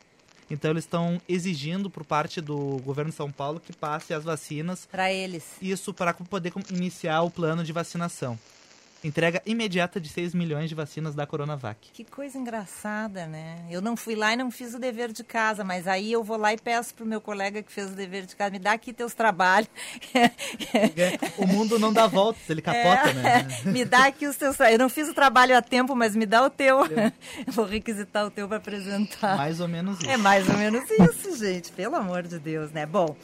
Então eles estão exigindo por parte do governo de São Paulo que passe as vacinas para eles. Isso para poder iniciar o plano de vacinação entrega imediata de 6 milhões de vacinas da Coronavac. Que coisa engraçada, né? Eu não fui lá e não fiz o dever de casa, mas aí eu vou lá e peço pro meu colega que fez o dever de casa, me dá aqui teus trabalhos. o mundo não dá voltas, ele capota, é, né? Me dá aqui os teus Eu não fiz o trabalho a tempo, mas me dá o teu. Eu vou requisitar o teu para apresentar. Mais ou menos isso. É mais ou menos isso, gente. Pelo amor de Deus, né? Bom,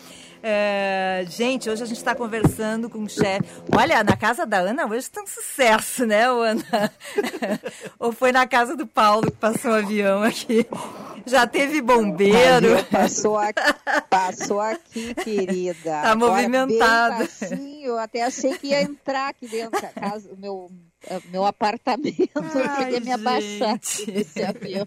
é, gente, hoje a gente está conversando com o chefe. Olha, na casa da Ana hoje está um sucesso, né, Ana? Ou foi na casa do Paulo que passou o avião aqui? Já teve bombeiro. Passou aqui, passou aqui, querida. Tá movimentado. eu até achei que ia entrar aqui dentro da casa, o meu meu apartamento, Ai, eu queria me abaixar desse avião.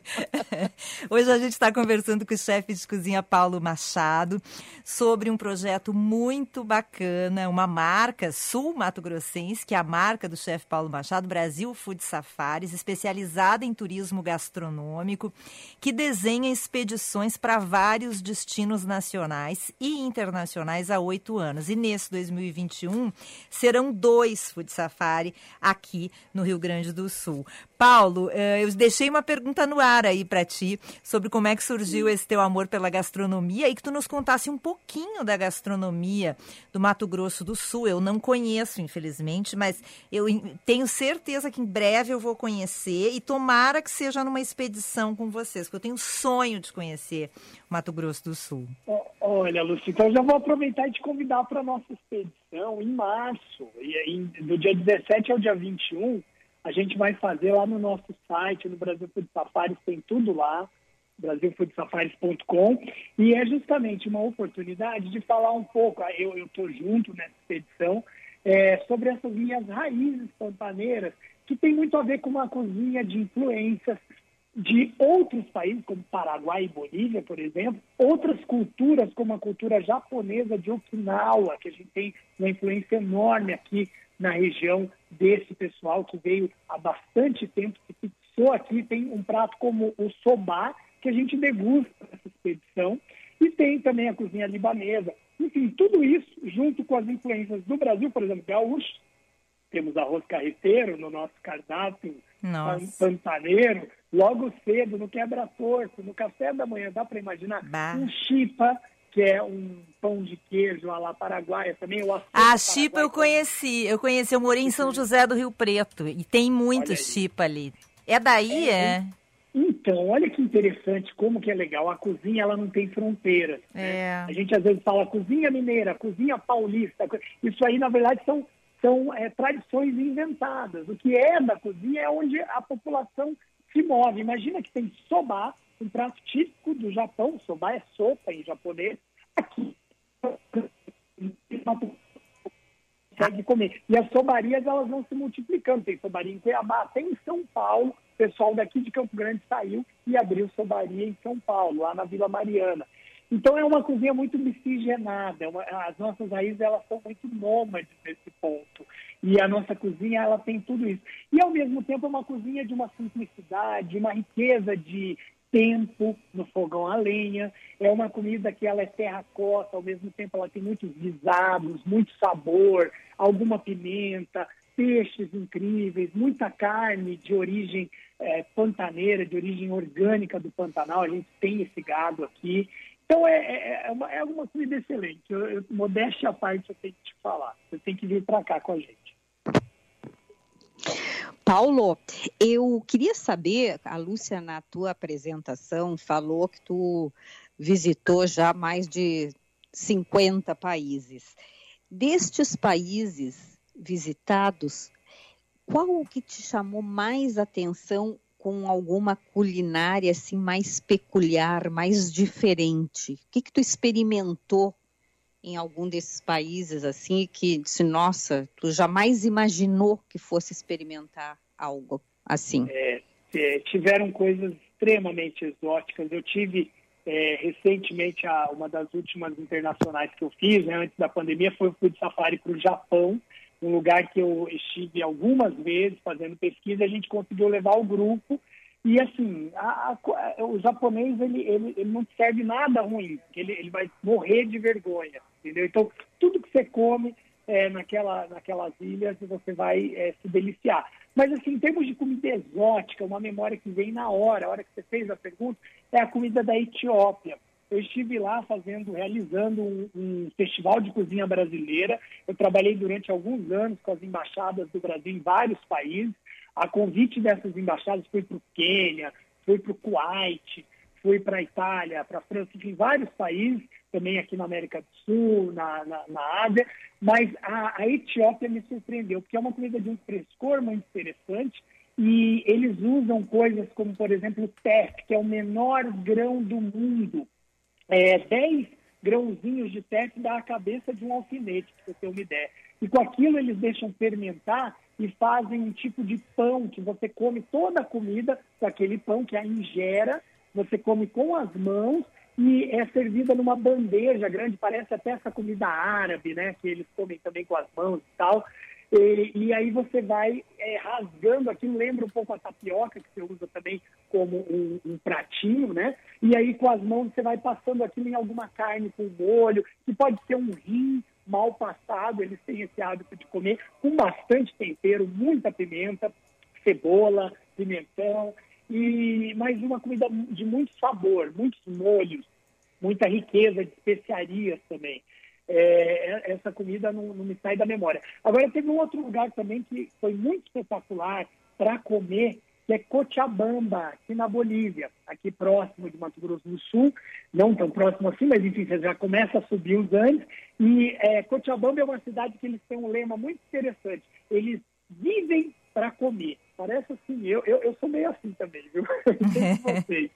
Hoje a gente está conversando com o chefe de cozinha Paulo Machado sobre um projeto muito bacana, uma marca sul Mato Grossense, que é a marca do chefe Paulo Machado, Brasil Food Safaris, especializada em turismo gastronômico, que desenha expedições para vários destinos nacionais e internacionais há oito anos. E nesse 2021 serão dois Food Safari aqui no Rio Grande do Sul. Paulo, eh, eu deixei uma pergunta no ar aí para ti sobre como é que surgiu esse teu amor pela gastronomia e que tu nos contasse um pouquinho da gastronomia do Mato Grosso do Sul. Eu não conheço, infelizmente, mas eu tenho certeza que em breve eu vou conhecer e tomara que seja numa expedição com vocês, porque eu tenho sonho de conhecer Mato Grosso do Sul. Olha, Lúcia, então já vou aproveitar e te convidar para a nossa expedição em março, do dia 17 ao dia 21 a gente vai fazer lá no nosso site, no Brasil Food Safaris, tem tudo lá, brasilfoodsafaris.com, e é justamente uma oportunidade de falar um pouco, ah, eu estou junto nessa expedição, é, sobre essas minhas raízes pantaneiras, que tem muito a ver com uma cozinha de influências de outros países, como Paraguai e Bolívia, por exemplo, outras culturas, como a cultura japonesa de Okinawa, que a gente tem uma influência enorme aqui na região desse pessoal que veio há bastante tempo, se fixou aqui. Tem um prato como o soba, que a gente degusta nessa expedição, e tem também a cozinha libanesa. Enfim, tudo isso junto com as influências do Brasil, por exemplo, gaúcho, temos arroz carreteiro no nosso cardápio. Pantaneiro, logo cedo, no quebra-torto, no café da manhã, dá para imaginar? Bah. Um chipa, que é um pão de queijo lá paraguaia também. O a chipa eu conheci, eu conheci, eu morei em São José do Rio Preto e tem muito chipa ali. É daí, é? é? Então, olha que interessante, como que é legal. A cozinha, ela não tem fronteiras. Né? É. A gente às vezes fala cozinha mineira, cozinha paulista. Isso aí, na verdade, são, são é, tradições inventadas. O que é da cozinha é onde a população se move. Imagina que tem soba, um prato típico do Japão, soba é sopa em japonês. Aqui, consegue comer. E as sobarias, elas vão se multiplicando. Tem sobaria em Cuiabá, tem em São Paulo. O pessoal daqui de Campo Grande saiu e abriu sobaria em São Paulo, lá na Vila Mariana. Então é uma cozinha muito miscigenada. É as nossas raízes elas são muito nômades nesse ponto. E a nossa cozinha ela tem tudo isso. E ao mesmo tempo é uma cozinha de uma simplicidade, uma riqueza de tempo no fogão a lenha. É uma comida que ela é terracota, ao mesmo tempo ela tem muitos guisados, muito sabor, alguma pimenta, peixes incríveis, muita carne de origem é, pantaneira, de origem orgânica do Pantanal. A gente tem esse gado aqui. Então é, é, é, uma, é uma comida excelente. Eu, eu, modéstia à parte, eu tenho que te falar. Você tem que vir para cá com a gente. Paulo, eu queria saber, a Lúcia, na tua apresentação, falou que tu visitou já mais de 50 países. Destes países visitados, qual o que te chamou mais atenção com alguma culinária assim mais peculiar, mais diferente? O que que tu experimentou em algum desses países assim que disse, nossa, tu jamais imaginou que fosse experimentar algo assim? É, é, tiveram coisas extremamente exóticas. Eu tive é, recentemente a, uma das últimas internacionais que eu fiz, né, antes da pandemia, foi o de safari para o Japão um lugar que eu estive algumas vezes fazendo pesquisa, a gente conseguiu levar o grupo e assim, a, a, o japonês ele, ele, ele não serve nada ruim, ele, ele vai morrer de vergonha, entendeu? Então, tudo que você come é, naquela, naquelas ilhas, você vai é, se deliciar. Mas assim, em termos de comida exótica, uma memória que vem na hora, a hora que você fez a pergunta, é a comida da Etiópia. Eu estive lá fazendo, realizando um, um, festival de cozinha brasileira. Eu trabalhei durante alguns anos com as embaixadas do Brasil em vários países. A convite dessas embaixadas foi para o Quênia, foi para o Kuwait, foi para a Itália, para a França, em vários países, também aqui na América do Sul, na, na, na Ásia. Mas a, a Etiópia me surpreendeu, porque é uma comida de um frescor muito interessante e eles usam coisas como, por exemplo, o teff, que é o menor grão do mundo é, 10 grãozinhos de teff dá a cabeça de um alfinete, para você ter uma ideia. E com aquilo eles deixam fermentar e fazem um tipo de pão que você come toda a comida com aquele pão, que é a ingera, você come com as mãos e é servida numa bandeja grande, parece até essa comida árabe, né? Que eles comem também com as mãos e tal. E, e aí você vai é, rasgando aquilo, lembra um pouco a tapioca, que você usa também como um, um, pratinho, né? E aí com as mãos você vai passando aquilo em alguma carne com molho, que pode ser um rim mal passado, eles têm esse hábito de comer com bastante tempero, muita pimenta, cebola, pimentão, e mais uma comida de muito sabor, muitos molhos, muita riqueza de especiarias também é, essa comida não, não, me sai da memória. Agora, teve um outro lugar também que foi muito espetacular para comer, que é Cochabamba, aqui na Bolívia, aqui próximo de Mato Grosso do Sul, não tão próximo assim, mas enfim, você já começa a subir os Andes. E é, Cochabamba é uma cidade que eles têm um lema muito interessante. Eles vivem para comer. Parece assim, eu, eu, eu sou meio assim também, viu? vocês.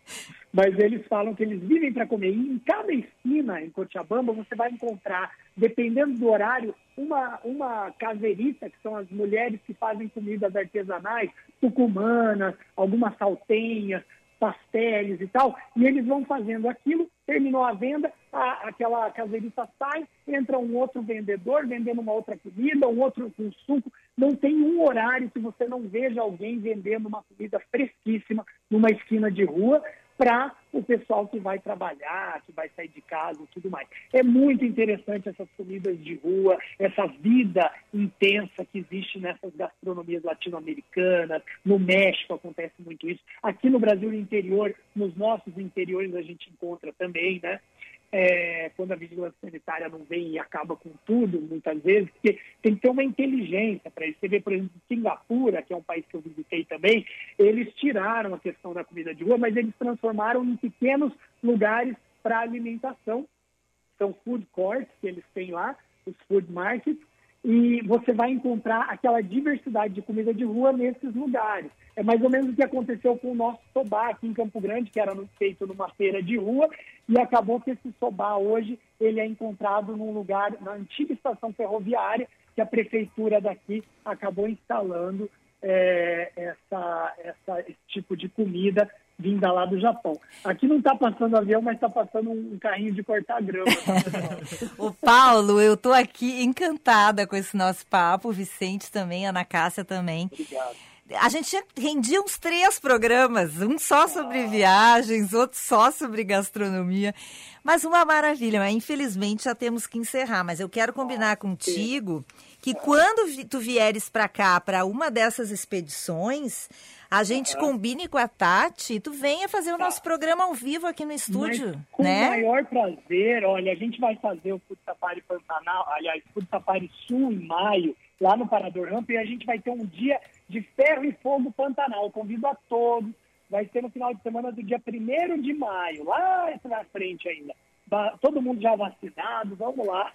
Mas eles falam que eles vivem para comer. E em cada esquina em Cochabamba você vai encontrar, dependendo do horário, uma, uma caseirita, que são as mulheres que fazem comidas artesanais, tucumanas, algumas saltenhas, pastéis e tal, e eles vão fazendo aquilo, terminou a venda, a, aquela caseirita sai, entra um outro vendedor vendendo uma outra comida, um outro com suco. Não tem um horário que você não veja alguém vendendo uma comida fresquíssima numa esquina de rua, para o pessoal que vai trabalhar, que vai sair de casa e tudo mais. É muito interessante essas comidas de rua, essa vida intensa que existe nessas gastronomias latino-americanas. No México acontece muito isso. Aqui no Brasil interior, nos nossos interiores a gente encontra também, né? É, quando a vigilância sanitária não vem e acaba com tudo, muitas vezes, porque tem que ter uma inteligência para isso. Você vê, por exemplo, Singapura, que é um país que eu visitei também, eles tiraram a questão da comida de rua, mas eles transformaram em pequenos lugares para alimentação. São food courts que eles têm lá, os food markets, e você vai encontrar aquela diversidade de comida de rua nesses lugares. É mais ou menos o que aconteceu com o nosso sobá aqui em Campo Grande, que era feito numa feira de rua, e acabou que esse sobá hoje ele é encontrado num lugar, na antiga estação ferroviária, que a prefeitura daqui acabou instalando é, essa, essa, esse tipo de comida vinda lá do Japão. Aqui não está passando avião, mas está passando um carrinho de cortar grama. o Paulo, eu estou aqui encantada com esse nosso papo, o Vicente também, a Ana Cássia também. Obrigado. A gente rendia uns três programas, um só sobre viagens, outro só sobre gastronomia. Mas uma maravilha, mas infelizmente já temos que encerrar. Mas eu quero combinar contigo que quando tu vieres para cá, para uma dessas expedições, a gente combine com a Tati e tu venha fazer o nosso programa ao vivo aqui no estúdio, Mas, com né? o maior prazer, olha, a gente vai fazer o Food Safari Pantanal, aliás, Food Safari Sul em maio, lá no Parador Ramp, e a gente vai ter um dia de ferro e fogo Pantanal. Convido a todos. Vai ser no final de semana do dia 1 de maio, lá na frente ainda. Todo mundo já vacinado, vamos lá.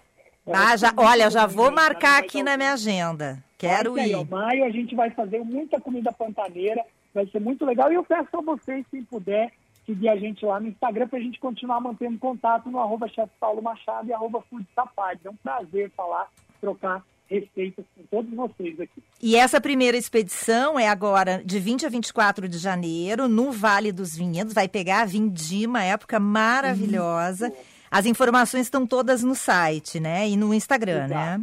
Ah, já, olha, já vou marcar aqui na minha agenda. Quero ir. ó, maio a gente vai fazer muita comida pantaneira, vai ser muito legal. E eu peço a vocês, quem puder, seguir a gente lá no Instagram para a gente continuar mantendo contato no arroba chefe Paulo Machado e arroba Food Safari. É um prazer falar, trocar receitas com todos vocês aqui. E essa primeira expedição é agora de 20 a 24 de janeiro, no Vale dos Vinhedos. Vai pegar a Vindima, época maravilhosa. As informações estão todas no site, né? E no Instagram, né?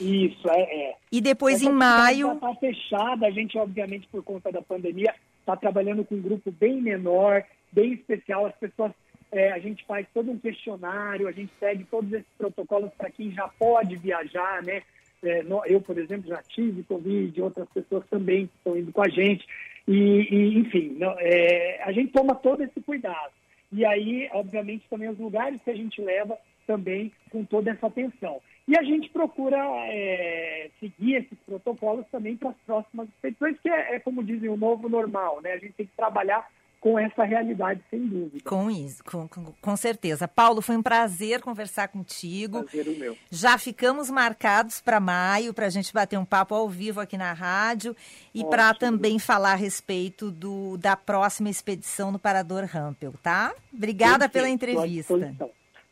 Isso, é. é. E depois Essa em maio. Está fechada, a gente, obviamente, por conta da pandemia, está trabalhando com um grupo bem menor, bem especial. As pessoas, é, a gente faz todo um questionário, a gente segue todos esses protocolos para quem já pode viajar, né? É, nó- eu, por exemplo, já tive Covid, outras pessoas também estão indo com a gente. E, e, enfim, não- é, a gente toma todo esse cuidado. E aí, obviamente, também os lugares que a gente leva também com toda essa atenção. E a gente procura é, seguir esses protocolos também para as próximas expedições, que é, é, como dizem, o novo normal, né? A gente tem que trabalhar com essa realidade, sem dúvida. Com isso, com, com, certeza. Paulo, foi um prazer conversar contigo. Prazer o meu. Já ficamos marcados para maio, para a gente bater um papo ao vivo aqui na rádio e para também falar a respeito do, da próxima expedição no Parador Rampel, tá? Obrigada pela Perfeito, entrevista.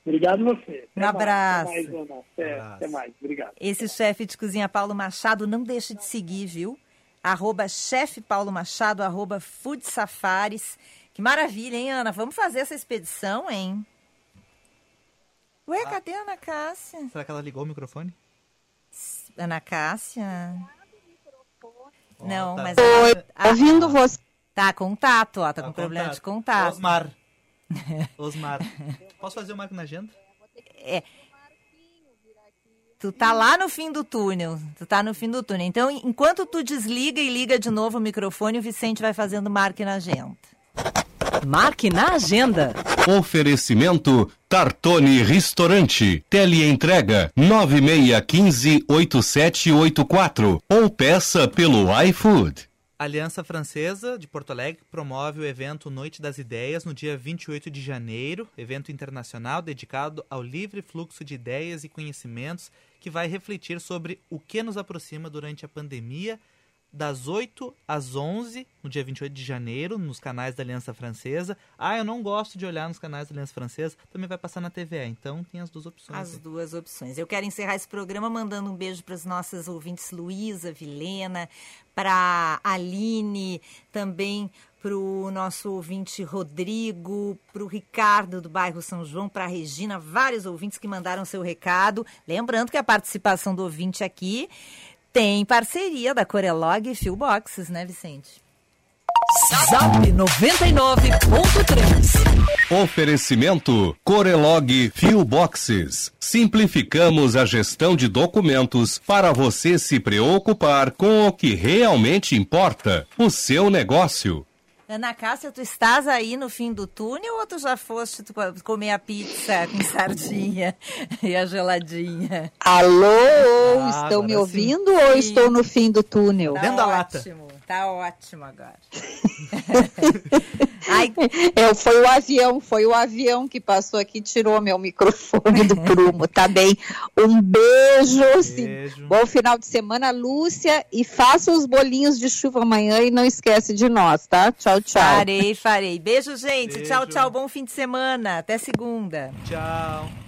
Obrigado você. Um Até abraço. Mais, até mais, Ana. Até, até mais. Obrigado. Esse chefe de cozinha Paulo Machado, não deixe de seguir, viu? Arroba chefe Paulo Machado, arroba Food Safaris. Que maravilha, hein, Ana? Vamos fazer essa expedição, hein? Ué, cadê a Ana Cássia? Será que ela ligou o microfone? Ana Cássia? Não, tá. mas... Oi, Ah, ouvindo você. Tá, contato, ó, tá com problema de contato. Osmar. Osmar. Posso fazer o marco na agenda? É. Tu tá lá no fim do túnel. Tu tá no fim do túnel. Então, enquanto tu desliga e liga de novo o microfone, o Vicente vai fazendo marque na agenda. Marque na agenda. Oferecimento Tartone Restaurante. Teleentrega 96158784 ou peça pelo iFood. A Aliança Francesa de Porto Alegre promove o evento Noite das Ideias no dia 28 de janeiro, evento internacional dedicado ao livre fluxo de ideias e conhecimentos que vai refletir sobre o que nos aproxima durante a pandemia, das 8 às 11, no dia 28 de janeiro, nos canais da Aliança Francesa. Ah, eu não gosto de olhar nos canais da Aliança Francesa, também vai passar na TVA, então tem as duas opções. As aí. duas opções. Eu quero encerrar esse programa mandando um beijo para as nossas ouvintes Luísa, Vilena, para Aline, também para o nosso ouvinte Rodrigo, para o Ricardo do bairro São João, para a Regina, vários ouvintes que mandaram seu recado. Lembrando que a participação do ouvinte aqui tem parceria da Corelog e Phil Boxes, né, Vicente? Zap 99.3. Oferecimento Corelog Fuel Boxes. Simplificamos a gestão de documentos para você se preocupar com o que realmente importa, o seu negócio. Ana Cássia, tu estás aí no fim do túnel ou tu já foste tu co- comer a pizza com sardinha e a geladinha? Alô, Ah, estão me sim. ouvindo ou estou no fim do túnel? Tá ótimo, tá ótimo agora. Ai, É, foi o avião, foi o avião que passou aqui e tirou meu microfone do prumo, tá bem? Um beijo, sim. bom final de semana, Lúcia, e faça os bolinhos de chuva amanhã e não esquece de nós, tá? Tchau, tchau. farei, farei. Beijo, gente. Beijo. Tchau, tchau. Bom fim de semana. Até segunda. Tchau.